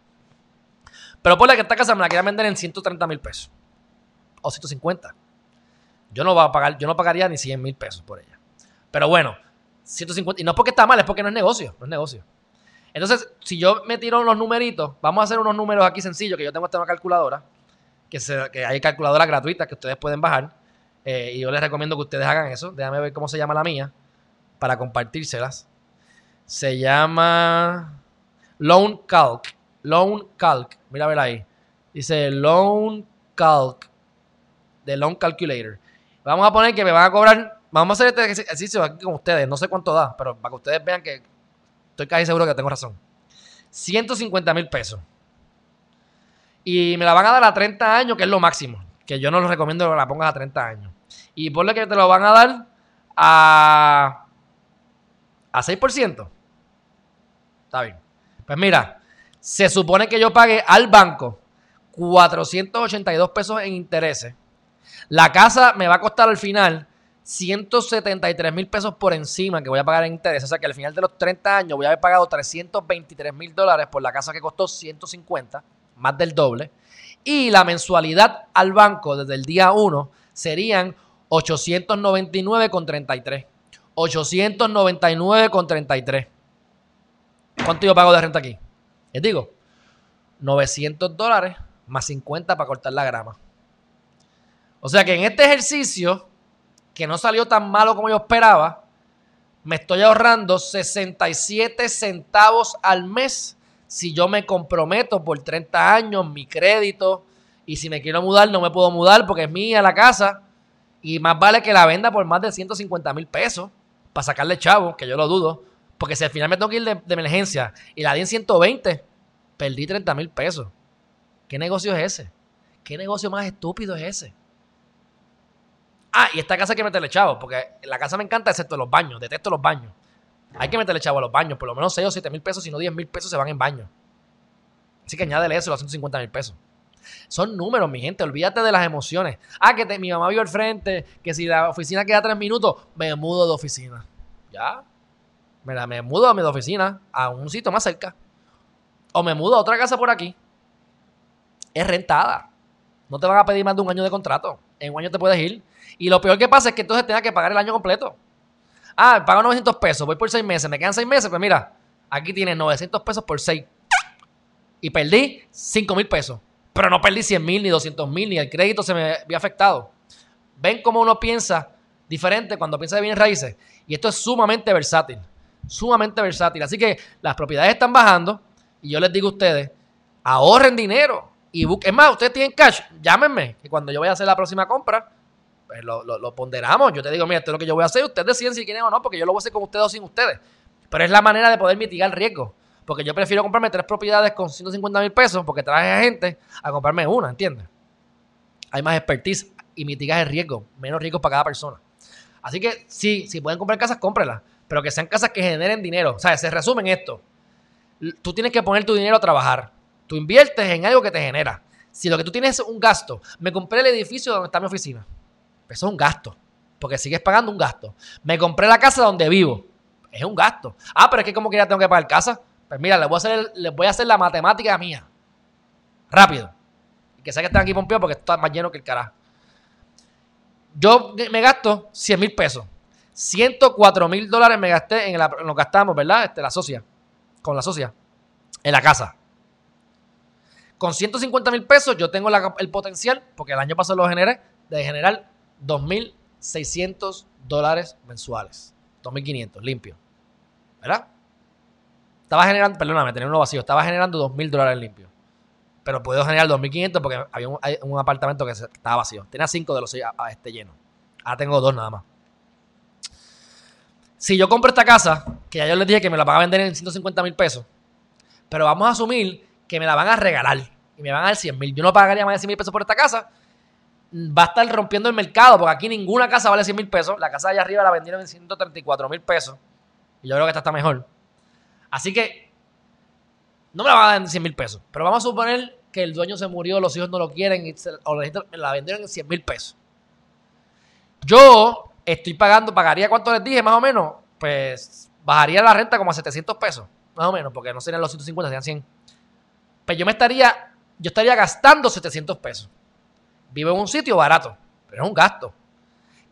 Pero por la que esta casa me la quería vender en 130 mil pesos, o 150. Yo no, voy a pagar, yo no pagaría ni 100 mil pesos por ella. Pero bueno, 150, y no es porque está mal, es porque no es negocio, no es negocio. Entonces, si yo me tiro unos numeritos, vamos a hacer unos números aquí sencillos, que yo tengo esta calculadora, que, hay calculadoras gratuitas que ustedes pueden bajar. Eh, y yo les recomiendo que ustedes hagan eso. Déjame ver cómo se llama la mía para compartírselas. Se llama Loan Calc. Loan Calc. Mira ver ahí. Dice Loan Calc. De Loan Calculator. Vamos a poner que me van a cobrar. Vamos a hacer este ejercicio aquí con ustedes. No sé cuánto da, pero para que ustedes vean que estoy casi seguro que tengo razón. 150 mil pesos. Y me la van a dar a 30 años, que es lo máximo. Que yo no les recomiendo que la pongas a 30 años. Y ponle que te lo van a dar a, a 6%. Está bien. Pues mira, se supone que yo pague al banco 482 pesos en intereses. La casa me va a costar al final 173 mil pesos por encima que voy a pagar en intereses. O sea que al final de los 30 años voy a haber pagado 323 mil dólares por la casa que costó 150 más del doble. Y la mensualidad al banco desde el día 1 serían 899,33. 899,33. ¿Cuánto yo pago de renta aquí? Les digo, 900 dólares más 50 para cortar la grama. O sea que en este ejercicio, que no salió tan malo como yo esperaba, me estoy ahorrando 67 centavos al mes si yo me comprometo por 30 años, mi crédito, y si me quiero mudar, no me puedo mudar porque es mía la casa, y más vale que la venda por más de 150 mil pesos para sacarle chavo, que yo lo dudo, porque si al final me tengo que ir de, emergencia y la di en 120, perdí 30 mil pesos. ¿Qué negocio es ese? ¿Qué negocio más estúpido es ese? Ah, y esta casa hay que meterle chavo, porque la casa me encanta excepto los baños, detesto los baños. Hay que meterle chavo a los baños. Por lo menos 6 o 7 mil pesos, si no 10 mil pesos se van en baño. Así que añádele eso, los 150 mil pesos. Son números, mi gente. Olvídate de las emociones. Ah, que mi mamá vio al frente, que si la oficina queda 3 minutos, me mudo de oficina. Ya. Me, me mudo a mi oficina, a un sitio más cerca. O me mudo a otra casa por aquí. Es rentada. No te van a pedir más de un año de contrato. En un año te puedes ir. Y lo peor que pasa es que entonces tengas que pagar el año completo. Ah, pago 900 pesos, voy por 6 meses, me quedan 6 meses, pues mira, aquí tienes 900 pesos por 6. Y perdí 5 mil pesos. Pero no perdí 100 mil, ni 200 mil, ni el crédito se me había afectado. Ven cómo uno piensa diferente cuando piensa de bienes raíces. Y esto es sumamente versátil. Sumamente versátil. Así que las propiedades están bajando. Y yo les digo a ustedes, ahorren dinero. Y es más, ustedes tienen cash, llámenme. Que cuando yo vaya a hacer la próxima compra, pues lo, ponderamos. Yo te digo, mira, esto es lo que yo voy a hacer. Ustedes deciden si quieren o no, porque yo lo voy a hacer con ustedes o sin ustedes. Pero es la manera de poder mitigar el riesgo. Porque yo prefiero comprarme tres propiedades con 150 mil pesos porque traje a gente a comprarme una, ¿entiendes? Hay más expertise y mitigas el riesgo, menos riesgo para cada persona. Así que sí, si pueden comprar casas, cómprenlas. Pero que sean casas que generen dinero. O sea, se resumen esto. tú tienes que poner tu dinero a trabajar. Tú inviertes en algo que te genera. Si lo que tú tienes es un gasto, me compré el edificio donde está mi oficina. Eso es un gasto, porque sigues pagando un gasto. Me compré la casa donde vivo. Es un gasto. Ah, pero es que como que ya tengo que pagar casa. Pues mira, les voy a hacer, les voy a hacer la matemática mía. Rápido. Y que sea que están aquí pompeados porque está más lleno que el carajo. Yo me gasto 100 mil pesos. 104 mil dólares me gasté en, lo que gastamos, ¿verdad? Este, la socia. Con la socia. En la casa. Con 150 mil pesos yo tengo el potencial, porque el año pasado lo generé, de generar 2.600 dólares mensuales. 2.500, limpio. ¿Verdad? Estaba generando, perdóname, tenía uno vacío, estaba generando 2.000 dólares limpios. Pero puedo generar 2.500 porque había un, apartamento que estaba vacío. Tenía 5 de los 6 a, este lleno. Ahora tengo 2 nada más. Si yo compro esta casa, que ya yo les dije que me la van a vender en 150 mil pesos, pero vamos a asumir que me la van a regalar y me van a dar 100 mil. Yo no pagaría más de 100 mil pesos por esta casa. Va a estar rompiendo el mercado porque aquí ninguna casa vale 100 mil pesos. La casa de allá arriba la vendieron en 134 mil pesos. Y yo creo que esta está mejor. Así que no me la van a dar en 100 mil pesos. Pero vamos a suponer que el dueño se murió, los hijos no lo quieren y o la vendieron en 100 mil pesos. Yo estoy pagando, pagaría cuánto les dije más o menos. Pues bajaría la renta como a 700 pesos. Más o menos, porque no serían los 150, serían 100 pues yo me estaría, yo estaría gastando 700 pesos. Vivo en un sitio barato, pero es un gasto.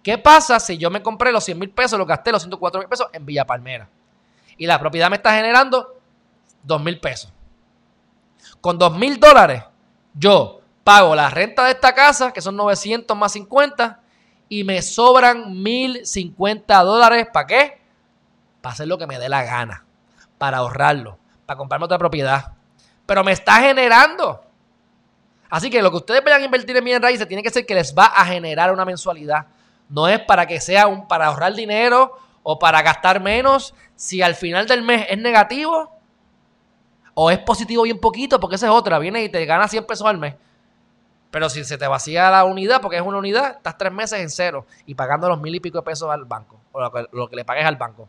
¿Qué pasa si yo me compré los 100 mil pesos, los gasté los 104 mil pesos en Villa Palmera? Y la propiedad me está generando 2 mil pesos. Con 2 mil dólares, yo pago la renta de esta casa, que son 900 más 50, y me sobran 1050 dólares. ¿Para qué? Para hacer lo que me dé la gana. Para ahorrarlo. Para comprarme otra propiedad pero me está generando. Así que lo que ustedes vayan a invertir en bienes raíces tiene que ser que les va a generar una mensualidad. No es para que sea un para ahorrar dinero o para gastar menos. Si al final del mes es negativo o es positivo bien poquito, porque esa es otra. Viene y te gana 100 pesos al mes. Pero si se te vacía la unidad, porque es una unidad, estás tres meses en cero y pagando los mil y pico de pesos al banco o lo que, le pagues al banco.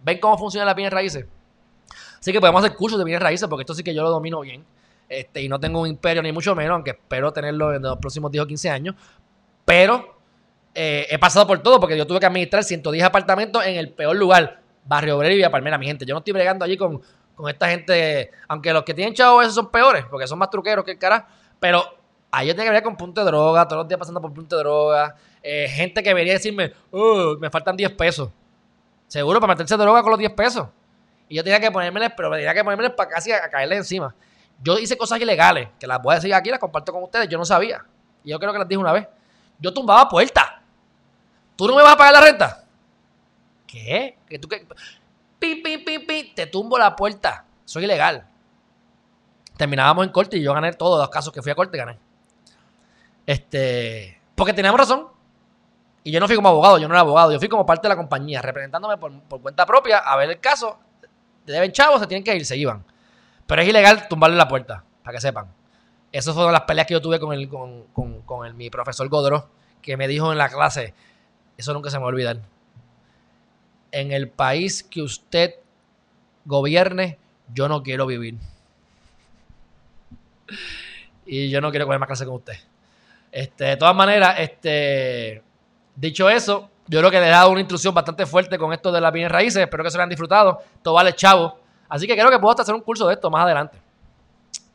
¿Ven cómo funcionan las bienes raíces? Así que podemos hacer cursos de bienes raíces porque esto sí que yo lo domino bien. Este, y no tengo un imperio ni mucho menos, aunque espero tenerlo en los próximos 10 o 15 años. Pero eh, he pasado por todo porque yo tuve que administrar 110 apartamentos en el peor lugar, Barrio Obrero y Villa Palmera, mi gente. Yo no estoy bregando allí con, esta gente, aunque los que tienen chavos esos son peores, porque son más truqueros que el cara, pero yo tengo que ver con punto de droga, todos los días pasando por punto de droga, eh, gente que venía a decirme, oh, me faltan 10 pesos. Seguro para meterse droga con los 10 pesos. Y yo tenía que ponérmeles, pero tenía que ponérmeles para casi a, caerle encima. Yo hice cosas ilegales, que las voy a decir aquí, las comparto con ustedes. Yo no sabía. Y yo creo que las dije una vez. Yo tumbaba puertas. ¿Tú no me vas a pagar la renta? ¿Qué? ¿Que tú qué? Pim, pim, pim, pim. Te tumbo la puerta. Soy ilegal. Terminábamos en corte y yo gané todos los casos que fui a corte, gané. Este. Porque teníamos razón. Y yo no fui como abogado, yo no era abogado, yo fui como parte de la compañía, representándome por, por cuenta propia a ver el caso deben chavos, se tienen que ir, se iban. Pero es ilegal tumbarle la puerta, para que sepan. Esas fueron las peleas que yo tuve con, el, con, el, mi profesor Godro, que me dijo en la clase, eso nunca se me va a olvidar. En el país que usted gobierne, yo no quiero vivir. Y yo no quiero coger más clase con usted. Este, de todas maneras, este, dicho eso, yo creo que le he dado una instrucción bastante fuerte con esto de las bienes raíces. Espero que se lo hayan disfrutado. Todo vale chavo. Así que creo que puedo hasta hacer un curso de esto más adelante.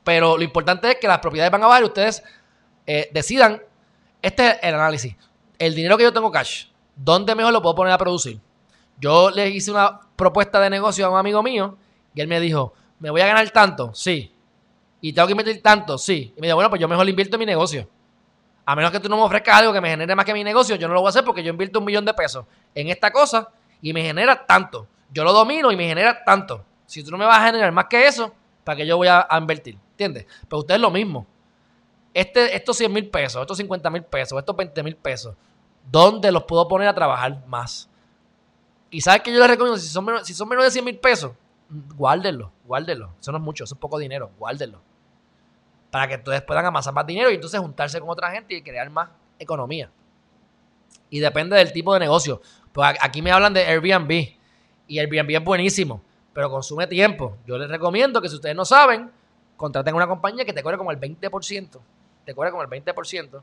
Pero lo importante es que las propiedades van a bajar y ustedes eh, decidan. Este es el análisis. El dinero que yo tengo cash, ¿dónde mejor lo puedo poner a producir? Yo le hice una propuesta de negocio a un amigo mío y él me dijo, ¿me voy a ganar tanto? Sí. ¿Y tengo que invertir tanto? Sí. Y me dijo, bueno, pues yo mejor invierto en mi negocio. A menos que tú no me ofrezcas algo que me genere más que mi negocio, yo no lo voy a hacer porque yo invierto un millón de pesos en esta cosa y me genera tanto. Yo lo domino y me genera tanto. Si tú no me vas a generar más que eso, ¿para qué yo voy a, invertir? ¿Entiendes? Pero usted es lo mismo. Este, estos 100 mil pesos, estos 50 mil pesos, estos 20 mil pesos, ¿dónde los puedo poner a trabajar más? Y sabes que yo les recomiendo, si son menos, si son menos de 100 mil pesos, guárdenlo, guárdenlo. Eso no es mucho, eso es poco dinero, guárdenlo para que ustedes puedan amasar más dinero y entonces juntarse con otra gente y crear más economía. Y depende del tipo de negocio. Pues aquí me hablan de Airbnb y Airbnb es buenísimo, pero consume tiempo. Yo les recomiendo que si ustedes no saben, contraten una compañía que te cobre como el 20%, te cobre como el 20%,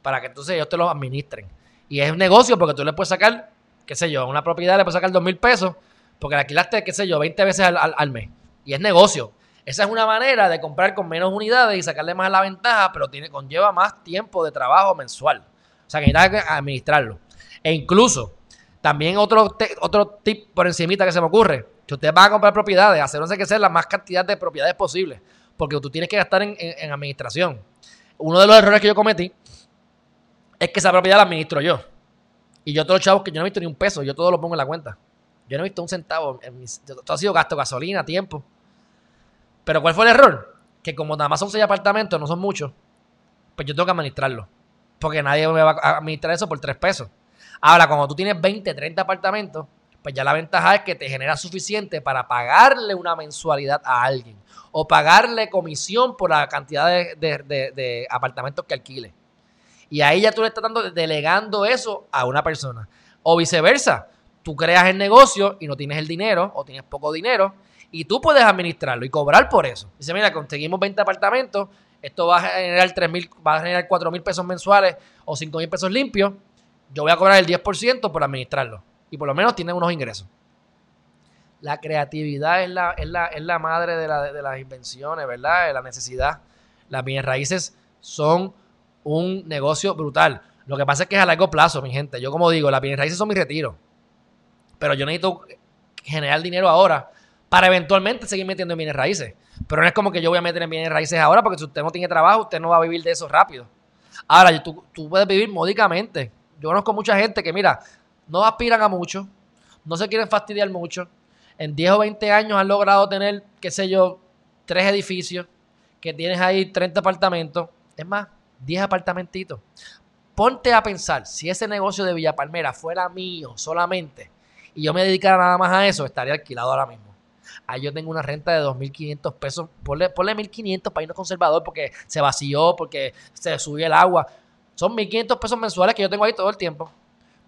para que entonces ellos te lo administren. Y es un negocio porque tú le puedes sacar, qué sé yo, una propiedad le puedes sacar dos mil pesos, porque la alquilaste, qué sé yo, 20 veces al, mes. Y es negocio. Esa es una manera de comprar con menos unidades y sacarle más la ventaja, pero tiene, conlleva más tiempo de trabajo mensual. O sea, que necesitas administrarlo. E incluso, también otro, otro tip por encimita que se me ocurre, que ustedes van a comprar propiedades, hacerse que sea la más cantidad de propiedades posible, porque tú tienes que gastar en, administración. Uno de los errores que yo cometí es que esa propiedad la administro yo. Y yo todos los chavos que yo no he visto ni un peso, yo todo lo pongo en la cuenta. Yo no he visto un centavo. En todo ha sido gasto, gasolina, tiempo. Pero ¿cuál fue el error? Que como nada más son seis apartamentos, no son muchos, pues yo tengo que administrarlo. Porque nadie me va a administrar eso por tres pesos. Ahora, cuando tú tienes 20, 30 apartamentos, pues ya la ventaja es que te genera suficiente para pagarle una mensualidad a alguien o pagarle comisión por la cantidad de, apartamentos que alquile. Y ahí ya tú le estás dando, delegando eso a una persona. O viceversa, tú creas el negocio y no tienes el dinero o tienes poco dinero y tú puedes administrarlo y cobrar por eso. Dice, mira, conseguimos 20 apartamentos, esto va a generar 3 mil, va a generar 4 mil pesos mensuales o 5 mil pesos limpios, yo voy a cobrar el 10% por administrarlo y por lo menos tienen unos ingresos. La creatividad es la, es la, madre de, las invenciones, ¿verdad? De la necesidad. Las bienes raíces son un negocio brutal. Lo que pasa es que es a largo plazo, mi gente. Yo como digo, las bienes raíces son mi retiro. Pero yo necesito generar dinero ahora para eventualmente seguir metiendo en bienes raíces. Pero no es como que yo voy a meter en bienes raíces ahora porque si usted no tiene trabajo, usted no va a vivir de eso rápido. Ahora, tú, tú puedes vivir módicamente. Yo conozco mucha gente que, mira, no aspiran a mucho, no se quieren fastidiar mucho. En 10 o 20 años han logrado tener, qué sé yo, tres edificios, que tienes ahí 30 apartamentos. Es más, 10 apartamentitos. Ponte a pensar, si ese negocio de Villa Palmera fuera mío solamente y yo me dedicara nada más a eso, estaría alquilado ahora mismo. Ahí yo tengo una renta de 2.500 pesos. Ponle, ponle 1.500 para irnos conservador porque se vació, porque se subió el agua. Son 1.500 pesos mensuales que yo tengo ahí todo el tiempo.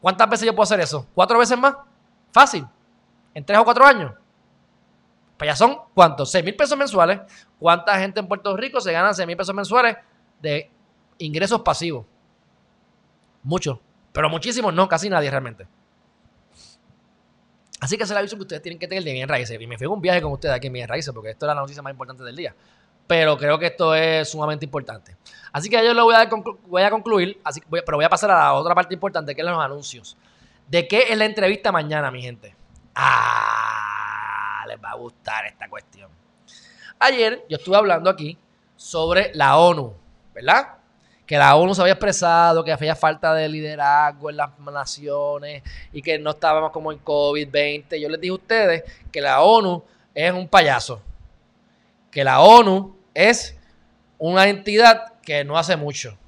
¿Cuántas veces yo puedo hacer eso? ¿Cuatro veces más? Fácil. ¿En tres o cuatro años? Pues ya son, ¿cuántos? ¿Seis mil pesos mensuales. ¿Cuánta gente en Puerto Rico se gana seis mil pesos mensuales de ingresos pasivos? Muchos. Pero muchísimos no, casi nadie realmente. Así que ese es el aviso que ustedes tienen que tener de bien raíces. Y me fui a un viaje con ustedes aquí en bien raíces porque esto es la noticia más importante del día. Pero creo que esto es sumamente importante. Así que yo lo voy a, voy a concluir, así, pero voy a pasar a la otra parte importante, que es los anuncios. ¿De qué es la entrevista mañana, mi gente? Ah, les va a gustar esta cuestión. Ayer yo estuve hablando aquí sobre la ONU, ¿verdad? Que la ONU se había expresado que había falta de liderazgo en las naciones y que no estábamos como en COVID-20. Yo les dije a ustedes que la ONU es un payaso. Que la ONU es una entidad que no hace mucho,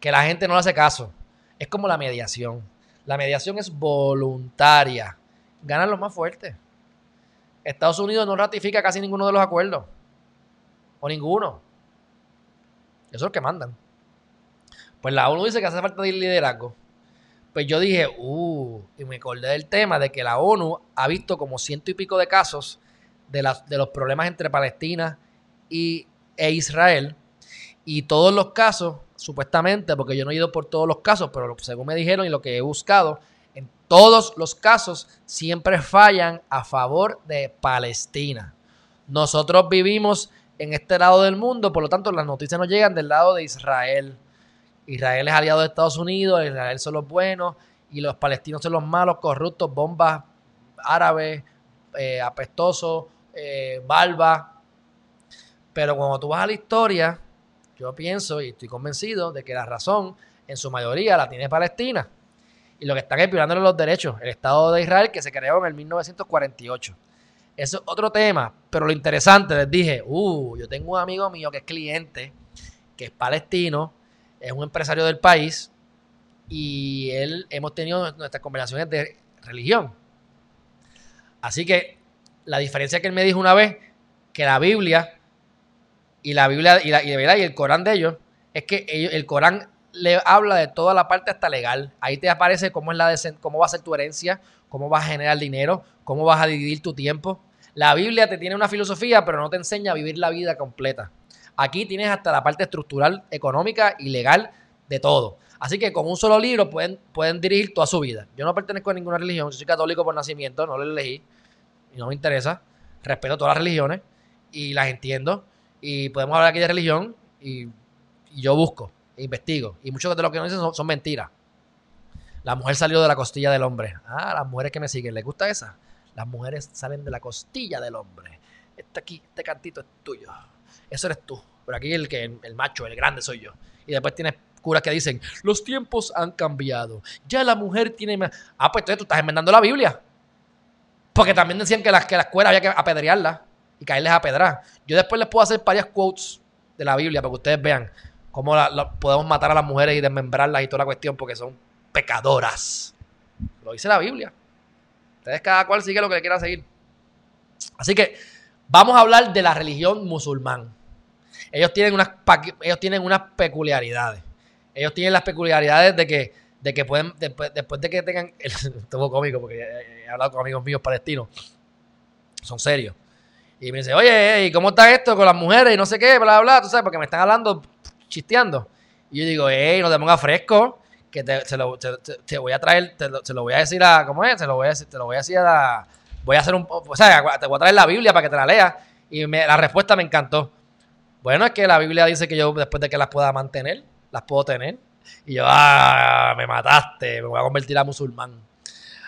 que la gente no le hace caso. Es como la mediación. La mediación es voluntaria. Ganan los más fuertes. Estados Unidos no ratifica casi ninguno de los acuerdos. O ninguno. Eso es lo que mandan. Pues la ONU dice que hace falta de liderazgo. Pues yo dije, uh, y me acordé del tema de que la ONU ha visto como ciento y pico de casos de, de los problemas entre Palestina y, e Israel y todos los casos, supuestamente, porque yo no he ido por todos los casos, pero según me dijeron y lo que he buscado, en todos los casos siempre fallan a favor de Palestina. Nosotros vivimos en este lado del mundo, por lo tanto las noticias nos llegan del lado de Israel. Israel es aliado de Estados Unidos, Israel son los buenos y los palestinos son los malos, corruptos, bombas árabes, eh, apestosos, eh, Pero cuando tú vas a la historia, yo pienso y estoy convencido de que la razón, en su mayoría, la tiene Palestina. Y lo que están es los derechos, el Estado de Israel que se creó en el 1948. Eso es otro tema, pero lo interesante, les dije, uh, yo tengo un amigo mío que es cliente, que es palestino, es un empresario del país, y él hemos tenido nuestras conversaciones de religión. Así que la diferencia que él me dijo una vez, que la Biblia y la Biblia y, la, y, y el Corán de ellos es que el Corán le habla de toda la parte hasta legal. Ahí te aparece cómo es la cómo va a ser tu herencia, cómo vas a generar dinero, cómo vas a dividir tu tiempo. La Biblia te tiene una filosofía, pero no te enseña a vivir la vida completa. Aquí tienes hasta la parte estructural, económica y legal de todo. Así que con un solo libro pueden, pueden dirigir toda su vida. Yo no pertenezco a ninguna religión, soy católico por nacimiento, no lo elegí y no me interesa. Respeto todas las religiones y las entiendo. Y podemos hablar aquí de religión y, yo busco, e investigo. Y muchos de lo que nos dicen son, mentiras. La mujer salió de la costilla del hombre. Ah, las mujeres que me siguen, ¿les gusta esa? Las mujeres salen de la costilla del hombre. Este aquí, este cantito es tuyo. Eso eres tú. Pero aquí el que el macho, el grande soy yo. Y después tienes curas que dicen, los tiempos han cambiado. Ya la mujer tiene más. Ah, pues entonces tú estás enmendando la Biblia. Porque también decían que las que la escuela había que apedrearla y caerles a pedrar. Yo después les puedo hacer varias quotes de la Biblia para que ustedes vean cómo podemos matar a las mujeres y desmembrarlas y toda la cuestión porque son pecadoras. Lo dice la Biblia. Ustedes cada cual sigue lo que le quiera seguir. Así que vamos a hablar de la religión musulmán. Ellos tienen unas, ellos tienen unas peculiaridades. Ellos tienen las peculiaridades de que, de que pueden, después, de que tengan, estuvo cómico porque he, hablado con amigos míos palestinos, son serios. Y me dice, oye, ¿y cómo está esto con las mujeres y no sé qué, bla, bla, bla? Tú sabes, porque me están hablando, chisteando. Y yo digo, hey, no te pongas fresco, que te, se lo, te, voy a traer, te lo voy a decir a, ¿cómo es? Se lo voy a, te lo voy a decir a, voy a hacer un, o sea, te voy a traer la Biblia para que te la leas. Y la respuesta me encantó. Bueno, es que la Biblia dice que yo después de que las pueda mantener, las puedo tener. Y yo, ah, me mataste, me voy a convertir a musulmán.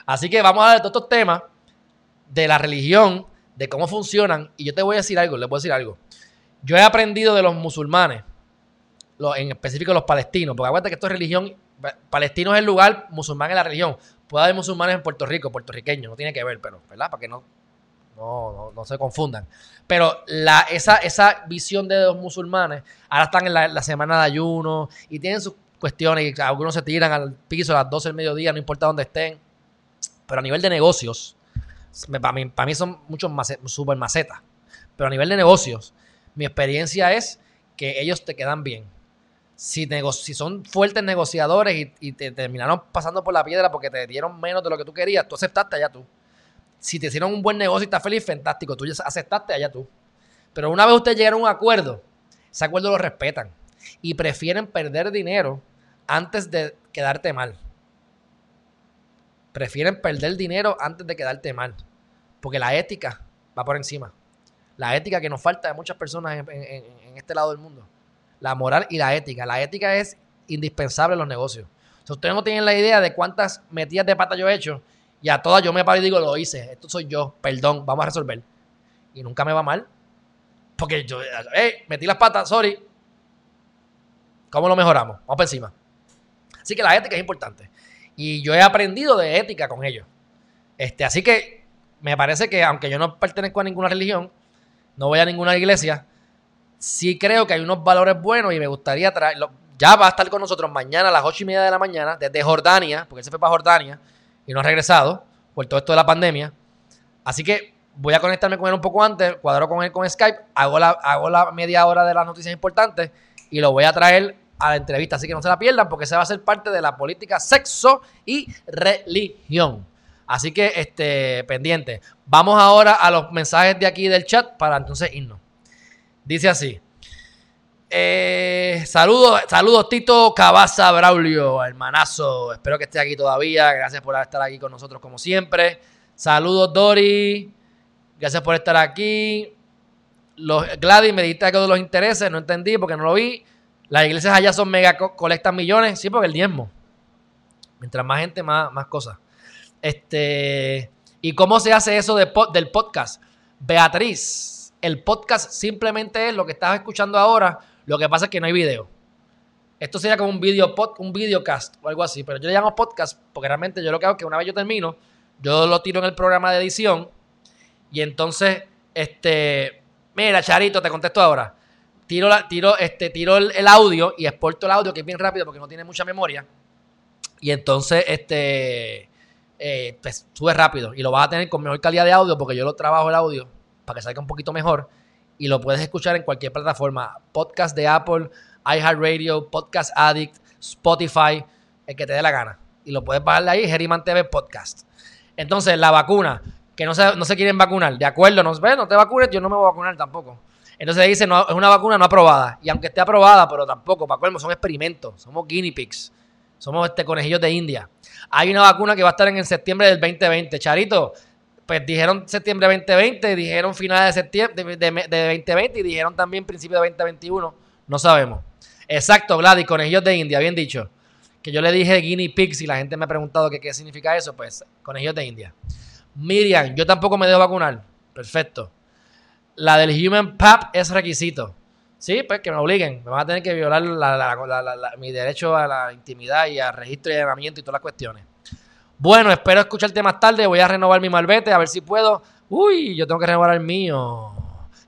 Así que vamos a ver todos estos temas de la religión, de cómo funcionan. Y yo te voy a decir algo, les voy a decir algo. Yo he aprendido de los musulmanes, en específico los palestinos, porque acuérdate que esto es religión, palestino es el lugar, musulmán es la religión. Puede haber musulmanes en Puerto Rico, puertorriqueños, no tiene que ver, pero, ¿verdad? Para que no, no, no, se confundan. Pero la, esa, esa visión de los musulmanes, ahora están en la, semana de ayuno y tienen sus cuestiones y algunos se tiran al piso a las 12 del mediodía, no importa dónde estén. Pero a nivel de negocios, para mí, son muchos super macetas. Pero a nivel de negocios, mi experiencia es que ellos te quedan bien. Si, son fuertes negociadores y, y, te terminaron pasando por la piedra porque te dieron menos de lo que tú querías, tú aceptaste allá tú. Si te hicieron un buen negocio y estás feliz, fantástico. Tú ya aceptaste allá tú. Pero una vez ustedes llegaron a un acuerdo, ese acuerdo lo respetan y prefieren perder dinero antes de quedarte mal. Prefieren perder dinero antes de quedarte mal. Porque la ética va por encima. La ética que nos falta de muchas personas en, este lado del mundo. La moral y la ética. La ética es indispensable en los negocios. Si ustedes no tienen la idea de cuántas metidas de pata yo he hecho y a todas yo me paro y digo, lo hice, esto soy yo, perdón, vamos a resolver. Y nunca me va mal. Porque yo, eh, metí las patas, sorry. ¿Cómo lo mejoramos? Vamos por encima. Así que la ética es importante. Y yo he aprendido de ética con ellos. Este, así que me parece que, aunque yo no pertenezco a ninguna religión, no voy a ninguna iglesia, sí creo que hay unos valores buenos y me gustaría traerlo. Ya va a estar con nosotros mañana a las ocho y media de la mañana, desde Jordania, porque él se fue para Jordania y no ha regresado por todo esto de la pandemia. Así que voy a conectarme con él un poco antes, cuadro con él con Skype, hago la, hago la media hora de las noticias importantes y lo voy a traer a la entrevista. Así que no se la pierdan porque se va a ser parte de la política sexo y religión. Así que este, pendiente. Vamos ahora a los mensajes de aquí del chat para entonces irnos. Dice así. Eh, saludos, saludos Tito Cabaza Braulio, hermanazo. Espero que esté aquí todavía. Gracias por estar aquí con nosotros como siempre. Saludos Dori. Gracias por estar aquí. Los, Gladys me dijiste algo de los intereses, no entendí porque no lo vi. Las iglesias allá son mega, colectan millones. Sí, porque el diezmo. Mientras más gente, más, más cosas. Este, ¿Y cómo se hace eso del podcast? Beatriz, el podcast simplemente es lo que estás escuchando ahora lo que pasa es que no hay video. Esto sería como un video pod, un videocast o algo así, pero yo le llamo podcast porque realmente yo lo que hago es que una vez yo termino, yo lo tiro en el programa de edición y entonces, este, mira, Charito, te contesto ahora. Tiro, tiro, este, tiro el, audio y exporto el audio que es bien rápido porque no tiene mucha memoria. Y entonces, este, eh, pues sube rápido y lo vas a tener con mejor calidad de audio porque yo lo trabajo el audio para que salga un poquito mejor y lo puedes escuchar en cualquier plataforma. Podcast de Apple, iHeartRadio, Podcast Addict, Spotify, el que te dé la gana. Y lo puedes bajar ahí, Geriman TV Podcast. Entonces, la vacuna. que no se, no se quieren vacunar. De acuerdo, no, no te vacunes, yo no me voy a vacunar tampoco. Entonces dice, no, es una vacuna no aprobada. Y aunque esté aprobada, pero tampoco, para colmo, son experimentos. Somos guinea pigs. Somos este conejillos de India. Hay una vacuna que va a estar en el septiembre del 2020. Charito, pues dijeron septiembre 2020, dijeron finales de septiembre de, 2020 y dijeron también principio de 2021. No sabemos. Exacto, Gladys, conejillos de India, bien dicho. Que yo le dije guinea pigs y la gente me ha preguntado qué significa eso, pues conejillos de India. Miriam, yo tampoco me dejo vacunar. Perfecto. La del Human PAP es requisito. Sí, pues que me obliguen. Me van a tener que violar mi derecho a la intimidad y al registro y allanamiento y todas las cuestiones. Bueno, espero escucharte más tarde. Voy a renovar mi malvete, a ver si puedo. Uy, yo tengo que renovar el mío.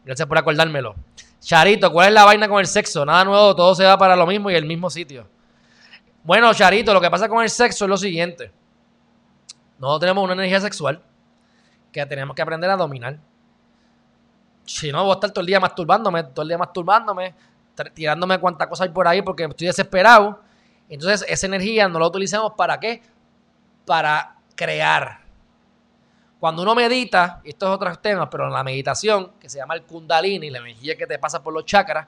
Gracias por acordármelo. Charito, ¿cuál es la vaina con el sexo? Nada nuevo, todo se va para lo mismo y el mismo sitio. Bueno, Charito, lo que pasa con el sexo es lo siguiente. Nosotros tenemos una energía sexual que tenemos que aprender a dominar. Si no, voy a estar todo el día masturbándome, todo el día masturbándome, tirándome cuánta cosa hay por ahí porque estoy desesperado. Entonces, esa energía no la utilizamos para qué? Para crear. Cuando uno medita, y estos es otro tema, pero en la meditación, que se llama el kundalini, la energía que te pasa por los chakras,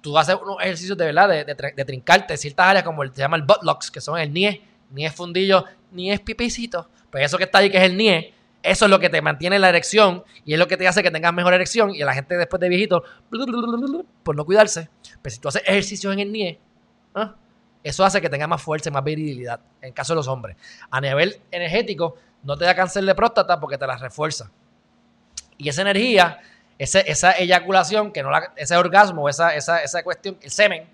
tú haces unos ejercicios de verdad, de, trincarte ciertas áreas como el, se llama el buttocks, que son el nie, ni es fundillo, ni es pipicito. Pues eso que está ahí, que es el nie, eso es lo que te mantiene la erección y es lo que te hace que tengas mejor erección. Y la gente después de viejito, por no cuidarse, pues si tú haces ejercicios en el NIE, ¿ah? eso hace que tengas más fuerza y más virilidad, en caso de los hombres. A nivel energético, no te da cáncer de próstata porque te la refuerza. Y esa energía, esa eyaculación, que no ese orgasmo, esa, esa, cuestión, el semen,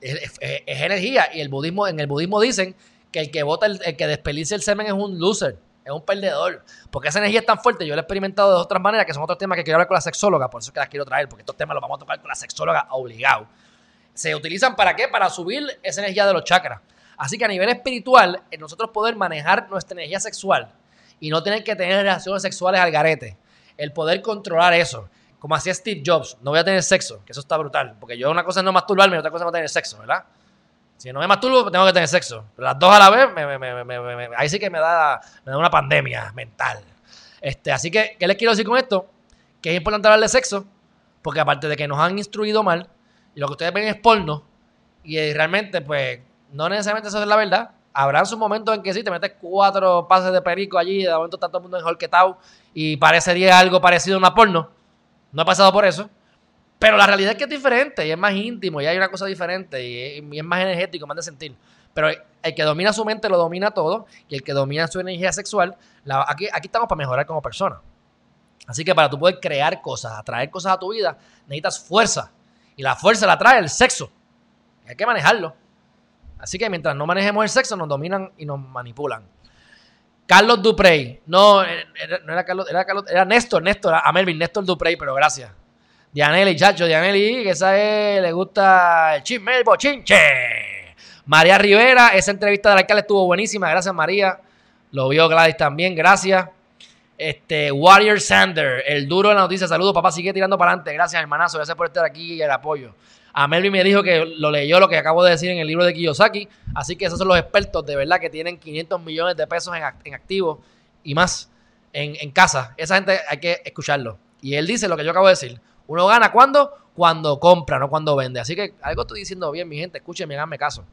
es, energía. Y el budismo, en el budismo dicen que el que vota, el, el que despelice el semen es un loser es un perdedor. Porque esa energía es tan fuerte, yo lo he experimentado de otras maneras, que son otros temas que quiero hablar con la sexóloga, por eso es que las quiero traer, porque estos temas los vamos a tocar con la sexóloga obligado. ¿Se utilizan para qué? Para subir esa energía de los chakras. Así que a nivel espiritual, nosotros poder manejar nuestra energía sexual y no tener que tener relaciones sexuales al garete, el poder controlar eso, como hacía Steve Jobs, no voy a tener sexo, que eso está brutal, porque yo una cosa es no masturbarme y otra cosa es no tener sexo, ¿verdad? Si no me masturbo, tengo que tener sexo. Las dos a la vez, ahí sí que me da, me da una pandemia mental. Este, así que, ¿qué les quiero decir con esto? Que es importante hablar de sexo, porque aparte de que nos han instruido mal, y lo que ustedes ven es porno, y realmente, pues, no necesariamente eso es la verdad. Habrá su momentos en que sí, te metes cuatro pases de perico allí, de momento está todo el mundo enjolquetado, y parecería algo parecido a una porno. No he pasado por eso. Pero la realidad es que es diferente y es más íntimo y hay una cosa diferente y es, más energético, más de sentir. Pero el que domina su mente lo domina todo y el que domina su energía sexual, aquí, estamos para mejorar como persona. Así que para tú poder crear cosas, atraer cosas a tu vida, necesitas fuerza. Y la fuerza la trae el sexo. hay que manejarlo. Así que mientras no manejemos el sexo, nos dominan y nos manipulan. Carlos Duprey. No, no era Carlos, era Carlos, era Néstor, Néstor, a Melvin, Néstor Duprey, pero gracias. Dianelli, chacho, Dianelli, que es, le gusta el chisme, el bochinche. María Rivera, esa entrevista del alcalde estuvo buenísima, gracias María. Lo vio Gladys también, gracias. Este, Warrior Sander, el duro de la noticia. Saludos, papá, sigue tirando para adelante. Gracias, hermanazo. Gracias por estar aquí y el apoyo. A Melvin me dijo que lo leyó lo que acabo de decir en el libro de Kiyosaki. Así que esos son los expertos de verdad que tienen 500 millones de pesos en, en activos y más en, en casa. Esa gente hay que escucharlo. Y él dice lo que yo acabo de decir. Uno gana cuando? Cuando compra, no cuando vende. Así que algo estoy diciendo bien, mi gente. Escúchenme, háganme caso.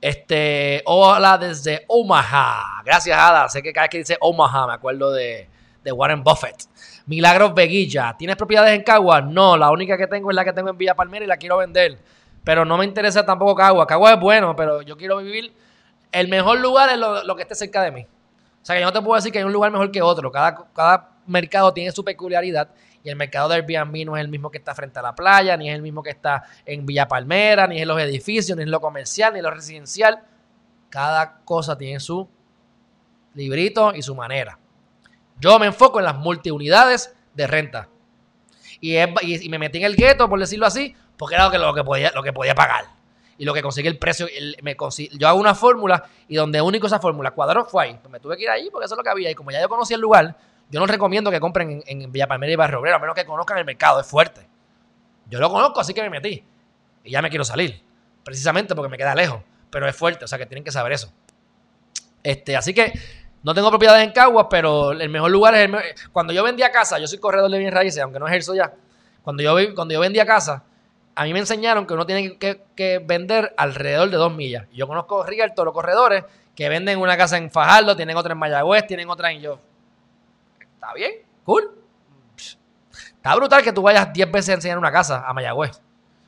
Este, hola desde Omaha. Gracias, Ada. Sé que cada vez que dice Omaha me acuerdo de, Warren Buffett. Milagros Veguilla. ¿Tienes propiedades en Cagua? No, la única que tengo es la que tengo en Villa Palmera y la quiero vender. Pero no me interesa tampoco Cagua. Cagua es bueno, pero yo quiero vivir. El mejor lugar es lo, que esté cerca de mí. O sea que yo no te puedo decir que hay un lugar mejor que otro. Cada, cada mercado tiene su peculiaridad y el mercado de Airbnb no es el mismo que está frente a la playa, ni es el mismo que está en Villa Palmera, ni es en los edificios, ni en lo comercial, ni en lo residencial. Cada cosa tiene su librito y su manera. Yo me enfoco en las multiunidades de renta. Y, me metí en el gueto, por decirlo así, porque era lo que, podía, lo que podía pagar. Y lo que conseguí el precio. me yo hago una fórmula y donde único esa fórmula cuadró fue ahí. Pues me tuve que ir ahí porque eso es lo que había. Y como ya yo conocía el lugar, yo no recomiendo que compren en, Villa Palmera y Barrio Obrero, a menos que conozcan el mercado, es fuerte. Yo lo conozco, así que me metí. Y ya me quiero salir. Precisamente porque me queda lejos. Pero es fuerte, o sea que tienen que saber eso. Este, así que No tengo propiedades en Caguas, pero el mejor lugar es el me- Cuando yo vendía casa, yo soy corredor de bienes raíces, aunque no ejerzo ya. Cuando yo, cuando yo vendía casa, a mí me enseñaron que uno tiene que, vender alrededor de dos millas. Yo conozco todos los corredores que venden una casa en Fajardo, tienen otra en Mayagüez, tienen otra en yo. Bien, cool. Está brutal que tú vayas 10 veces a enseñar una casa a Mayagüez.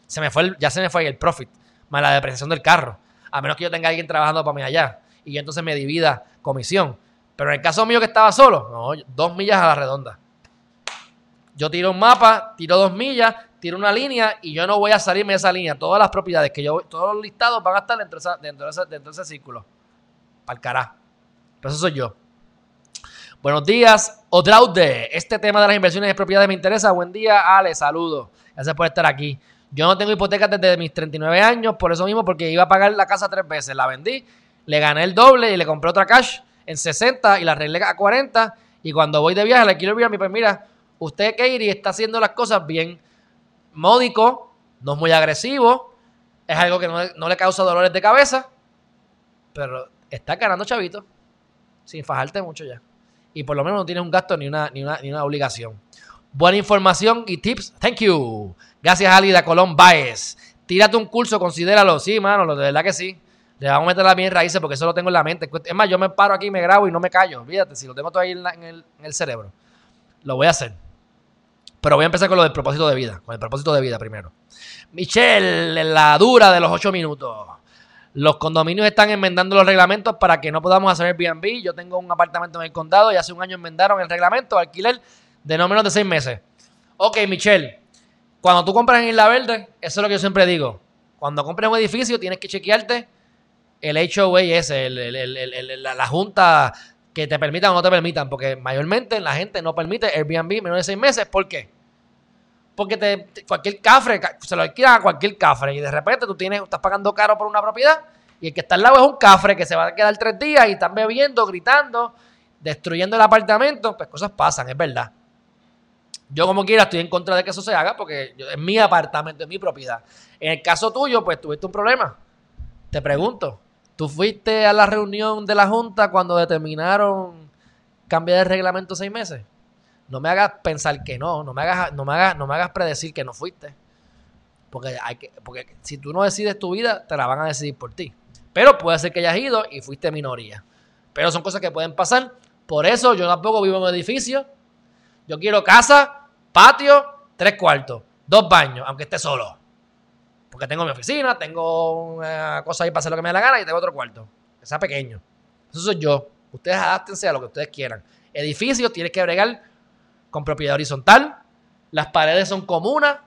Se me fue el- ya se me fue el profit, más la depreciación del carro. A menos que yo tenga alguien trabajando para mí allá y yo entonces me divida comisión. Pero en el caso mío que estaba solo, no, dos millas a la redonda. Yo tiro un mapa, tiro dos millas, tiro una línea y yo no voy a salirme de esa línea. Todas las propiedades que yo, todos los listados van a estar dentro de, dentro de ese, dentro de ese círculo. Carajo. Pero eso soy yo. Buenos días, Odraude. Este tema de las inversiones y propiedades me interesa. Buen día, Ale, saludos. Gracias por estar aquí. Yo no tengo hipotecas desde mis 39 años, por eso mismo, porque iba a pagar la casa tres veces. La vendí, le gané el doble y le compré otra cash en 60 y la arreglé a 40. Y cuando voy de viaje, le quiero mi pues mira, usted, Katie, está haciendo las cosas bien. Módico, no es muy agresivo, es algo que no, no le causa dolores de cabeza, pero está ganando chavito sin fajarte mucho ya. Y por lo menos no tienes un gasto ni una, ni una, ni una obligación. Buena información y tips. Thank you. Gracias, Alida Colón Baez. Tírate un curso, considéralo. Sí, mano, de verdad que sí. Le vamos a meter la bien raíces porque eso lo tengo en la mente. Es más, yo me paro aquí, me grabo y no me callo. Olvídate, si lo tengo todo ahí en el cerebro. Lo voy a hacer. Pero voy a empezar con lo del propósito de vida. Con el propósito de vida primero. Michelle, la dura de los ocho minutos. Los condominios están enmendando los reglamentos para que no podamos hacer Airbnb. Yo tengo un apartamento en el condado y hace un año enmendaron el reglamento alquiler de no menos de seis meses. Ok, Michelle, cuando tú compras en Isla Verde, eso es lo que yo siempre digo. Cuando compras un edificio, tienes que chequearte el HOA ese, el- el- el- la, la junta que te permitan o no te permitan, porque mayormente la gente no permite Airbnb menos de seis meses. ¿Por qué? Porque te, cualquier cafre, ca- se lo alquilan a cualquier cafre y de repente tú tienes, estás pagando caro por una propiedad y el que está al lado es un cafre que se va a quedar tres días y están bebiendo, gritando, destruyendo el apartamento. Pues cosas pasan, es verdad. Yo como quiera estoy en contra de que eso se haga porque es mi apartamento, es mi propiedad. En el caso tuyo, pues tuviste un problema. Te pregunto, ¿tú fuiste a la reunión de la Junta cuando determinaron cambiar el reglamento seis meses? No me hagas pensar que no, no me hagas, no me hagas, no me hagas predecir que no fuiste. Porque, hay que, porque si tú no decides tu vida, te la van a decidir por ti. Pero puede ser que hayas ido y fuiste minoría. Pero son cosas que pueden pasar. Por eso yo tampoco vivo en un edificio. Yo quiero casa, patio, tres cuartos, dos baños, aunque esté solo. Porque tengo mi oficina, tengo una cosa ahí para hacer lo que me dé la gana y tengo otro cuarto. Que sea pequeño. Eso soy yo. Ustedes adáptense a lo que ustedes quieran. Edificios tienes que bregar con propiedad horizontal. Las paredes son comunas.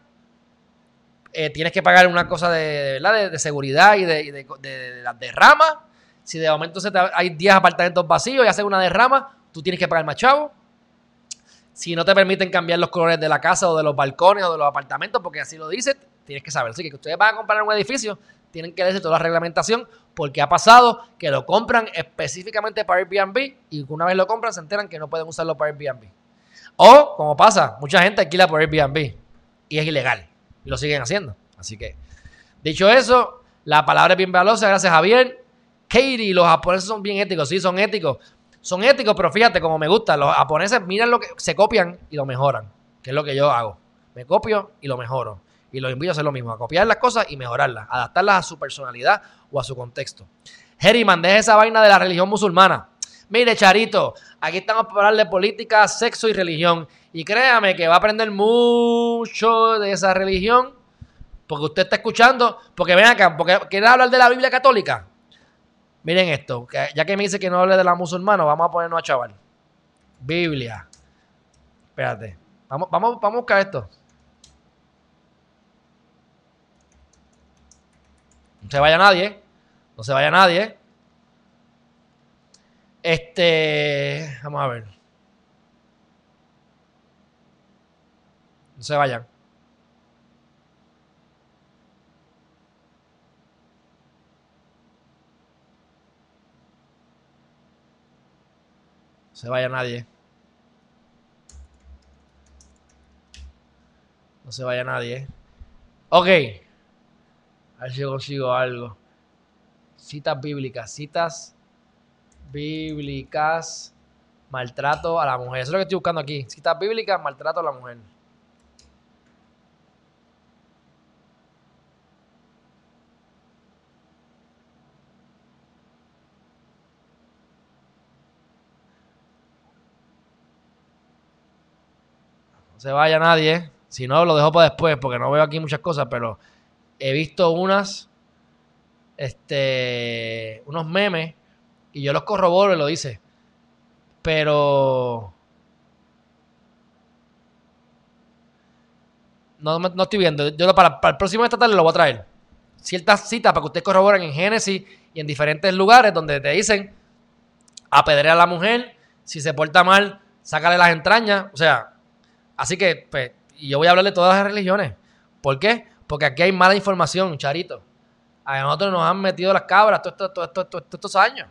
Eh, tienes que pagar una cosa de, de, de, seguridad y de, y de- las derramas. Si de momento hay 10 apartamentos vacíos y hacen una derrama, tú tienes que pagar más chavo. Si no te permiten cambiar los colores de la casa o de los balcones o de los apartamentos, porque así lo dice, tienes que saber. Así que que ustedes van a comprar un edificio, tienen que leerse toda la reglamentación, porque ha pasado que lo compran específicamente para Airbnb y una vez lo compran se enteran que no pueden usarlo para Airbnb. O, como pasa, mucha gente alquila por Airbnb y es ilegal y lo siguen haciendo. Así que, dicho eso, la palabra es bien valiosa, gracias Javier. Katie, los japoneses son bien éticos, sí, son éticos. Son éticos, pero fíjate, como me gusta, los japoneses miran lo que se copian y lo mejoran, que es lo que yo hago. Me copio y lo mejoro. Y los invito a hacer lo mismo, a copiar las cosas y mejorarlas, adaptarlas a su personalidad o a su contexto. Herriman, deja esa vaina de la religión musulmana. Mire, Charito, aquí estamos para hablar de política, sexo y religión. Y créame que va a aprender mucho de esa religión, porque usted está escuchando, porque ven acá, porque quiere hablar de la Biblia católica. Miren esto, ya que me dice que no hable de la musulmana, vamos a ponernos a chaval. Biblia. Espérate. Vamos, vamos, vamos a buscar esto. No se vaya nadie. No se vaya nadie. Este. Vamos a ver. No se vayan. No se vaya nadie. No se vaya nadie. Ok. A ver si consigo algo. Citas bíblicas. Citas bíblicas, maltrato a la mujer. Eso es lo que estoy buscando aquí. Citas bíblicas, maltrato a la mujer. No se vaya nadie. Si no, lo dejo para después porque no veo aquí muchas cosas, pero he visto unas, este, unos memes y yo los corroboro y lo dice. Pero no, no estoy viendo. Yo para, para el próximo esta tarde lo voy a traer. Ciertas citas para que ustedes corroboren en Génesis y en diferentes lugares donde te dicen apedrear a la mujer, si se porta mal, sácale las entrañas. O sea, así que, pues, yo voy a hablar de todas las religiones. ¿Por qué? Porque aquí hay mala información, Charito. A nosotros nos han metido las cabras todos, estos años.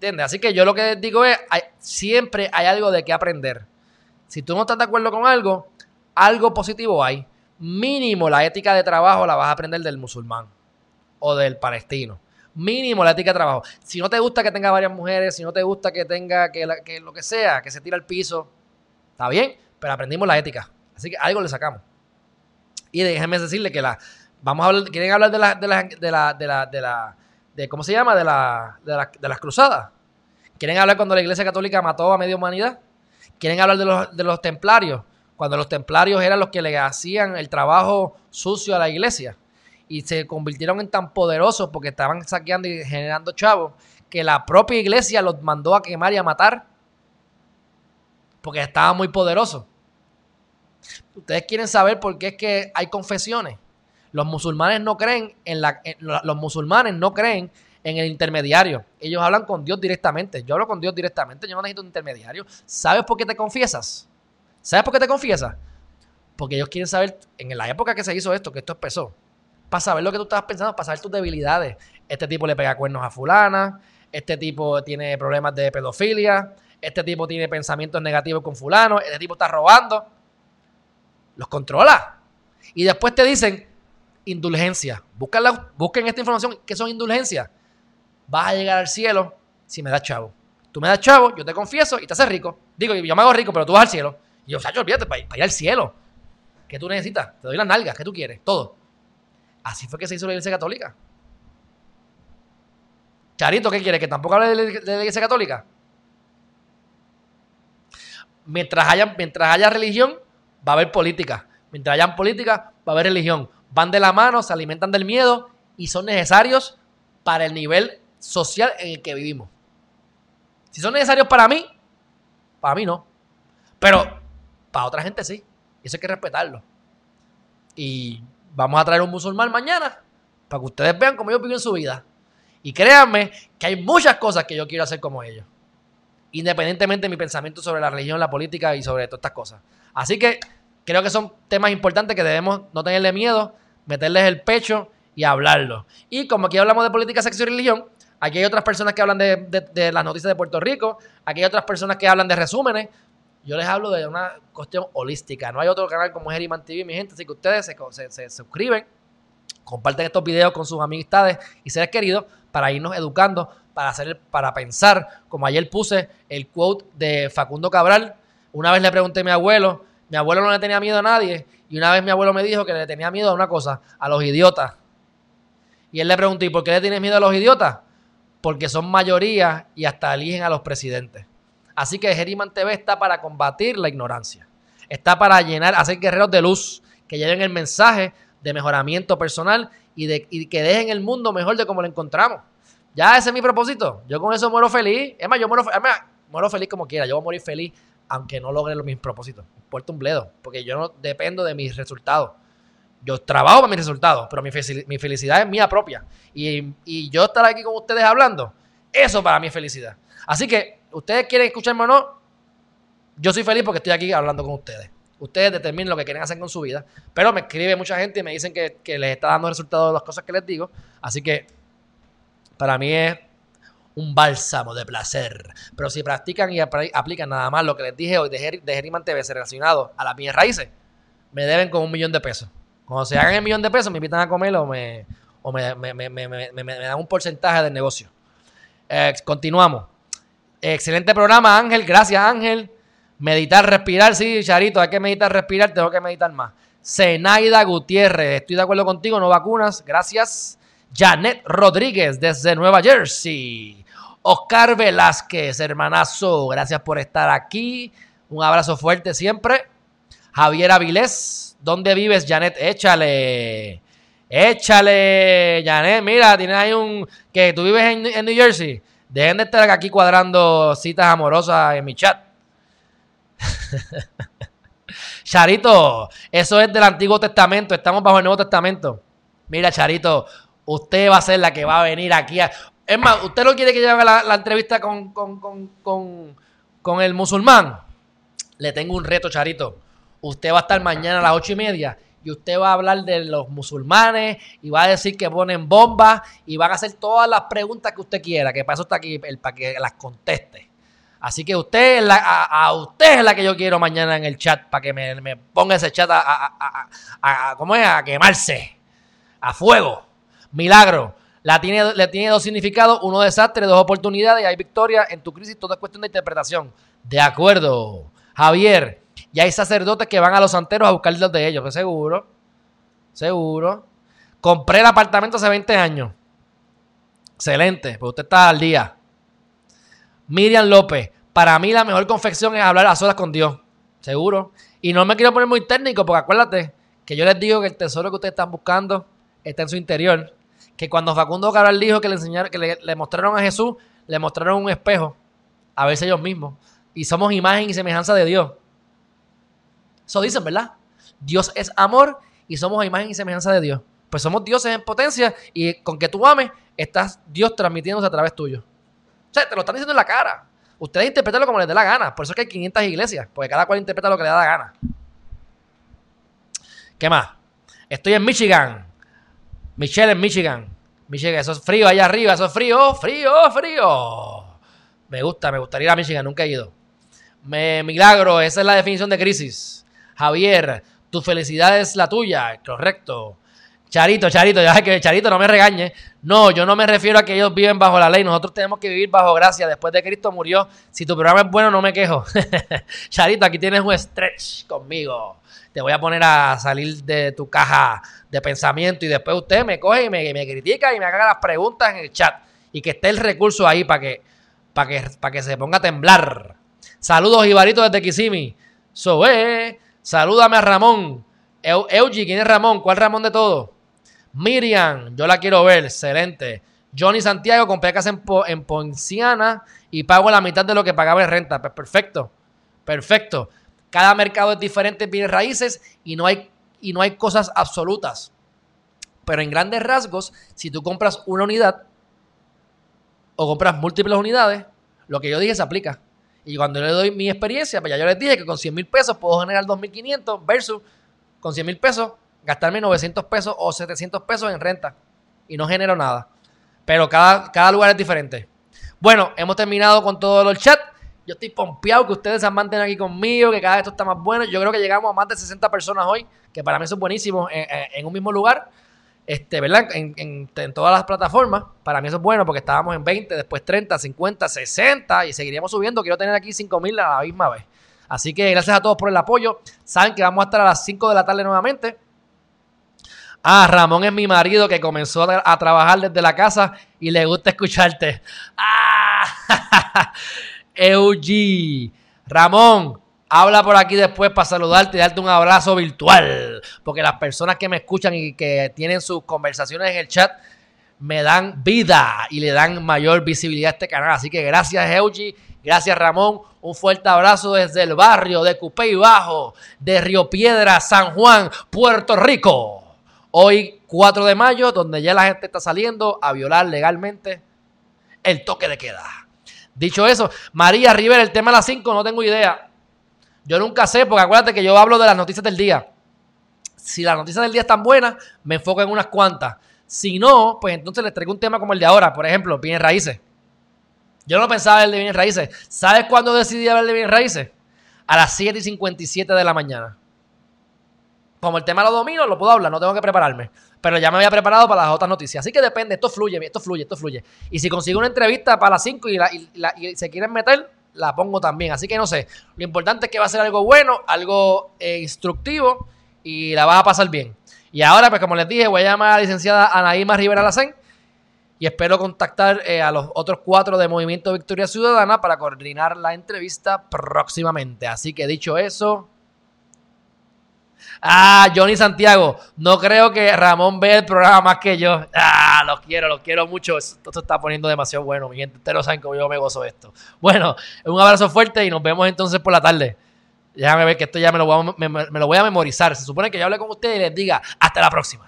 ¿Entiendes? Así que yo lo que digo es, siempre hay algo de qué aprender. Si tú no estás de acuerdo con algo, algo positivo hay. Mínimo la ética de trabajo la vas a aprender del musulmán o del palestino. Mínimo la ética de trabajo. Si no te gusta que tenga varias mujeres, si no te gusta que tenga que, que lo que sea, que se tire al piso, está bien, pero aprendimos la ética. Así que algo le sacamos. Y déjenme decirle que la. Vamos a. ¿Quieren hablar la. de la. de la. de la. de, la, ¿Cómo se llama? De, la, de, la, de las cruzadas. ¿Quieren hablar cuando la iglesia católica mató a media humanidad? ¿Quieren hablar de los, de los templarios? Cuando los templarios eran los que le hacían el trabajo sucio a la iglesia. Y se convirtieron en tan poderosos porque estaban saqueando y generando chavos que la propia iglesia los mandó a quemar y a matar. Porque estaban muy poderosos. Ustedes quieren saber por qué es que hay confesiones. Los musulmanes no creen en la, los musulmanes no creen en el intermediario. Ellos hablan con Dios directamente. Yo hablo con Dios directamente. Yo no necesito un intermediario. ¿Sabes por qué te confiesas? ¿Sabes por qué te confiesas? Porque ellos quieren saber, en la época que se hizo esto, que esto empezó, para saber lo que tú estabas pensando, para saber tus debilidades. Este tipo le pega cuernos a fulana, este tipo tiene problemas de pedofilia, este tipo tiene pensamientos negativos con fulano, este tipo está robando los controla. Y después te dicen indulgencia. busquen esta información. ¿Qué son indulgencias? Vas a llegar al cielo si me das chavo. Tú me das chavo, yo te confieso y te haces rico. Digo, yo me hago rico, pero tú vas al cielo. Y yo, Sacho, olvídate, para, ir al cielo. ¿Qué tú necesitas? Te doy las nalgas, ¿qué tú quieres? Todo. Así fue que se hizo la iglesia católica. Charito, ¿qué quiere? ¿Que tampoco hable de la iglesia católica? Mientras haya, mientras haya religión, va a haber política. Mientras hayan política, va a haber religión. Van de la mano, se alimentan del miedo y son necesarios para el nivel social en el que vivimos. Si son necesarios para mí, para mí no. Pero para otra gente sí. Y eso hay que respetarlo. Y vamos a traer un musulmán mañana para que ustedes vean cómo ellos viven su vida. Y créanme que hay muchas cosas que yo quiero hacer como ellos. Independientemente de mi pensamiento sobre la religión, la política y sobre todas estas cosas. Así que creo que son temas importantes que debemos no tenerle miedo, meterles el pecho y hablarlo. Y como aquí hablamos de política, sexo y religión, aquí hay otras personas que hablan de, las noticias de Puerto Rico, aquí hay otras personas que hablan de resúmenes. Yo les hablo de una cuestión holística. No hay otro canal como Geriman TV, mi gente. Así que ustedes se, se suscriben, comparten estos videos con sus amistades y seres queridos para irnos educando, para, hacer, para pensar. Como ayer puse el quote de Facundo Cabral, una vez le pregunté a mi abuelo, mi abuelo no le tenía miedo a nadie, y una vez mi abuelo me dijo que le tenía miedo a una cosa, a los idiotas. Y él le preguntó, ¿y por qué le tienes miedo a los idiotas? Porque son mayoría y hasta eligen a los presidentes. Así que Geriman TV está para combatir la ignorancia. Está para llenar, hacer guerreros de luz que lleven el mensaje de mejoramiento personal y, de, que dejen el mundo mejor de como lo encontramos. Ya ese es mi propósito. Yo con eso muero feliz. Es más, yo muero, muero feliz como quiera. Yo voy a morir feliz aunque no logre los mis propósitos. Puerto un bledo, porque yo no dependo de mis resultados. Yo trabajo para mis resultados, pero mi, felicidad es mía propia. Y, yo estar aquí con ustedes hablando, eso para mí es felicidad. Así que, ustedes quieren escucharme o no, yo soy feliz porque estoy aquí hablando con ustedes. Ustedes determinen lo que quieren hacer con su vida. Pero me escribe mucha gente y me dicen que, que les está dando resultados de las cosas que les digo. Así que, para mí es un bálsamo de placer. Pero si practican y aplican nada más lo que les dije hoy de, de Geriman TV relacionado a las bienes raíces, me deben con un millón de pesos. Cuando se hagan el millón de pesos, me invitan a comer o me, o me, dan un porcentaje del negocio. Eh, continuamos. Excelente programa, Ángel. Gracias, Ángel. Meditar, respirar. Sí, Charito, hay que meditar, respirar. Tengo que meditar más. Zenaida Gutiérrez. Estoy de acuerdo contigo. No vacunas. Gracias. Janet Rodríguez desde Nueva Jersey. Oscar Velázquez, hermanazo. Gracias por estar aquí. Un abrazo fuerte siempre. Javier Avilés. ¿Dónde vives, Janet? Échale. Échale, Janet. Mira, tienes ahí un. que tú vives en, en New Jersey. Dejen de estar aquí cuadrando citas amorosas en mi chat. Charito, eso es del Antiguo Testamento. Estamos bajo el Nuevo Testamento. Mira, Charito, usted va a ser la que va a venir aquí. Es más, ¿usted no quiere que yo haga la, entrevista con, con, el musulmán? Le tengo un reto, Charito. Usted va a estar mañana a las ocho y media y usted va a hablar de los musulmanes y va a decir que ponen bombas y van a hacer todas las preguntas que usted quiera, que para eso está aquí, para que las conteste. Así que usted a, usted es la que yo quiero mañana en el chat, para que me, ponga ese chat a, a, ¿cómo es? a quemarse, a fuego. Milagro. La tiene, le tiene dos significados, uno desastre, dos oportunidades hay victoria. En tu crisis todo es cuestión de interpretación. De acuerdo. Javier, y hay sacerdotes que van a los santeros a buscar los de ellos, pues seguro. Seguro. Compré el apartamento hace 20 años. Excelente, pues usted está al día. Miriam López, para mí la mejor confección es hablar a solas con Dios. Seguro. Y no me quiero poner muy técnico, porque acuérdate que yo les digo que el tesoro que ustedes están buscando está en su interior. Que cuando Facundo Cabral dijo que le enseñaron, que le mostraron a Jesús, le mostraron un espejo a verse ellos mismos. Y somos imagen y semejanza de Dios. Eso dicen, ¿verdad? Dios es amor y somos imagen y semejanza de Dios. Pues somos dioses en potencia y con que tú ames, estás Dios transmitiéndose a través tuyo. O sea, te lo están diciendo en la cara. Ustedes interpretenlo como les dé la gana. Por eso es que hay 500 iglesias, porque cada cual interpreta lo que le da la gana. ¿Qué más? Estoy en Michigan. Michelle en Michigan. Michigan, eso es frío allá arriba, eso es frío, frío, frío. Me gusta, me gustaría ir a Michigan, nunca he ido. Me, milagro, esa es la definición de crisis. Javier, tu felicidad es la tuya, correcto. Charito, Charito, ya que Charito no me regañe. No, yo no me refiero a que ellos viven bajo la ley. Nosotros tenemos que vivir bajo gracia. Después de Cristo murió. Si tu programa es bueno, no me quejo. Charito, aquí tienes un stretch conmigo. Te voy a poner a salir de tu caja de pensamiento y después usted me coge y me, critica y me haga las preguntas en el chat. Y que esté el recurso ahí para que, para que, que se ponga a temblar. Saludos, Ibarito, desde Kisimi. So, eh. Salúdame a Ramón. Eugi, ¿quién es Ramón? ¿Cuál Ramón de todo? Miriam, yo la quiero ver, excelente. Johnny Santiago, compré casa en, en Ponciana y pago la mitad de lo que pagaba en renta. Pues perfecto, perfecto. Cada mercado es diferente en bienes raíces y no, hay, y no hay cosas absolutas. Pero en grandes rasgos, si tú compras una unidad o compras múltiples unidades, lo que yo dije se aplica. Y cuando le doy mi experiencia, pues ya yo les dije que con 100 mil pesos puedo generar 2.500 versus con 100 mil pesos gastarme 900 pesos o 700 pesos en renta. Y no genero nada. Pero cada, cada lugar es diferente. Bueno, hemos terminado con todo el chat. Yo estoy pompeado que ustedes se han mantenido aquí conmigo, que cada vez esto está más bueno. Yo creo que llegamos a más de 60 personas hoy, que para mí eso es buenísimo en un mismo lugar este, ¿verdad? En, todas las plataformas. Para mí eso es bueno porque estábamos en 20, después 30, 50, 60 y seguiríamos subiendo. Quiero tener aquí 5000 a la misma vez. Así que gracias a todos por el apoyo. Saben que vamos a estar a las 5 de la tarde nuevamente. Ah, Ramón es mi marido que comenzó a, trabajar desde la casa y le gusta escucharte. Ah, Eugi. Ramón, habla por aquí después para saludarte y darte un abrazo virtual. Porque las personas que me escuchan y que tienen sus conversaciones en el chat me dan vida y le dan mayor visibilidad a este canal. Así que gracias, Eugi. Gracias, Ramón. Un fuerte abrazo desde el barrio de Cupey Bajo, de Río Piedra, San Juan, Puerto Rico. Hoy, 4 de mayo, donde ya la gente está saliendo a violar legalmente el toque de queda. Dicho eso, María Rivera, el tema de las 5, no tengo idea. Yo nunca sé, porque acuérdate que yo hablo de las noticias del día. Si las noticias del día están buenas, me enfoco en unas cuantas. Si no, pues entonces les traigo un tema como el de ahora. Por ejemplo, bienes raíces. Yo no pensaba el de bienes raíces. ¿Sabes cuándo decidí hablar de bienes raíces? A las 7 y 57 de la mañana. Como el tema lo domino, lo puedo hablar, no tengo que prepararme. Pero ya me había preparado para las otras noticias. Así que depende, esto fluye, esto fluye, esto fluye. Y si consigo una entrevista para las 5 y, y, se quieren meter, la pongo también. Así que no sé. Lo importante es que va a ser algo bueno, algo eh, instructivo y la vas a pasar bien. Y ahora, pues como les dije, voy a llamar a la licenciada Anaíma Rivera Lacén y espero contactar eh, a los otros cuatro de Movimiento Victoria Ciudadana para coordinar la entrevista próximamente. Así que dicho eso, Ah, Johnny Santiago. No creo que Ramón vea el programa más que yo. Ah, los quiero, los quiero mucho. Esto se está poniendo demasiado bueno. Mi gente, ustedes lo saben cómo yo me gozo esto. Bueno, un abrazo fuerte y nos vemos entonces por la tarde. Déjame ver que esto ya me lo voy a, me lo voy a memorizar. Se supone que yo hable con ustedes y les diga hasta la próxima.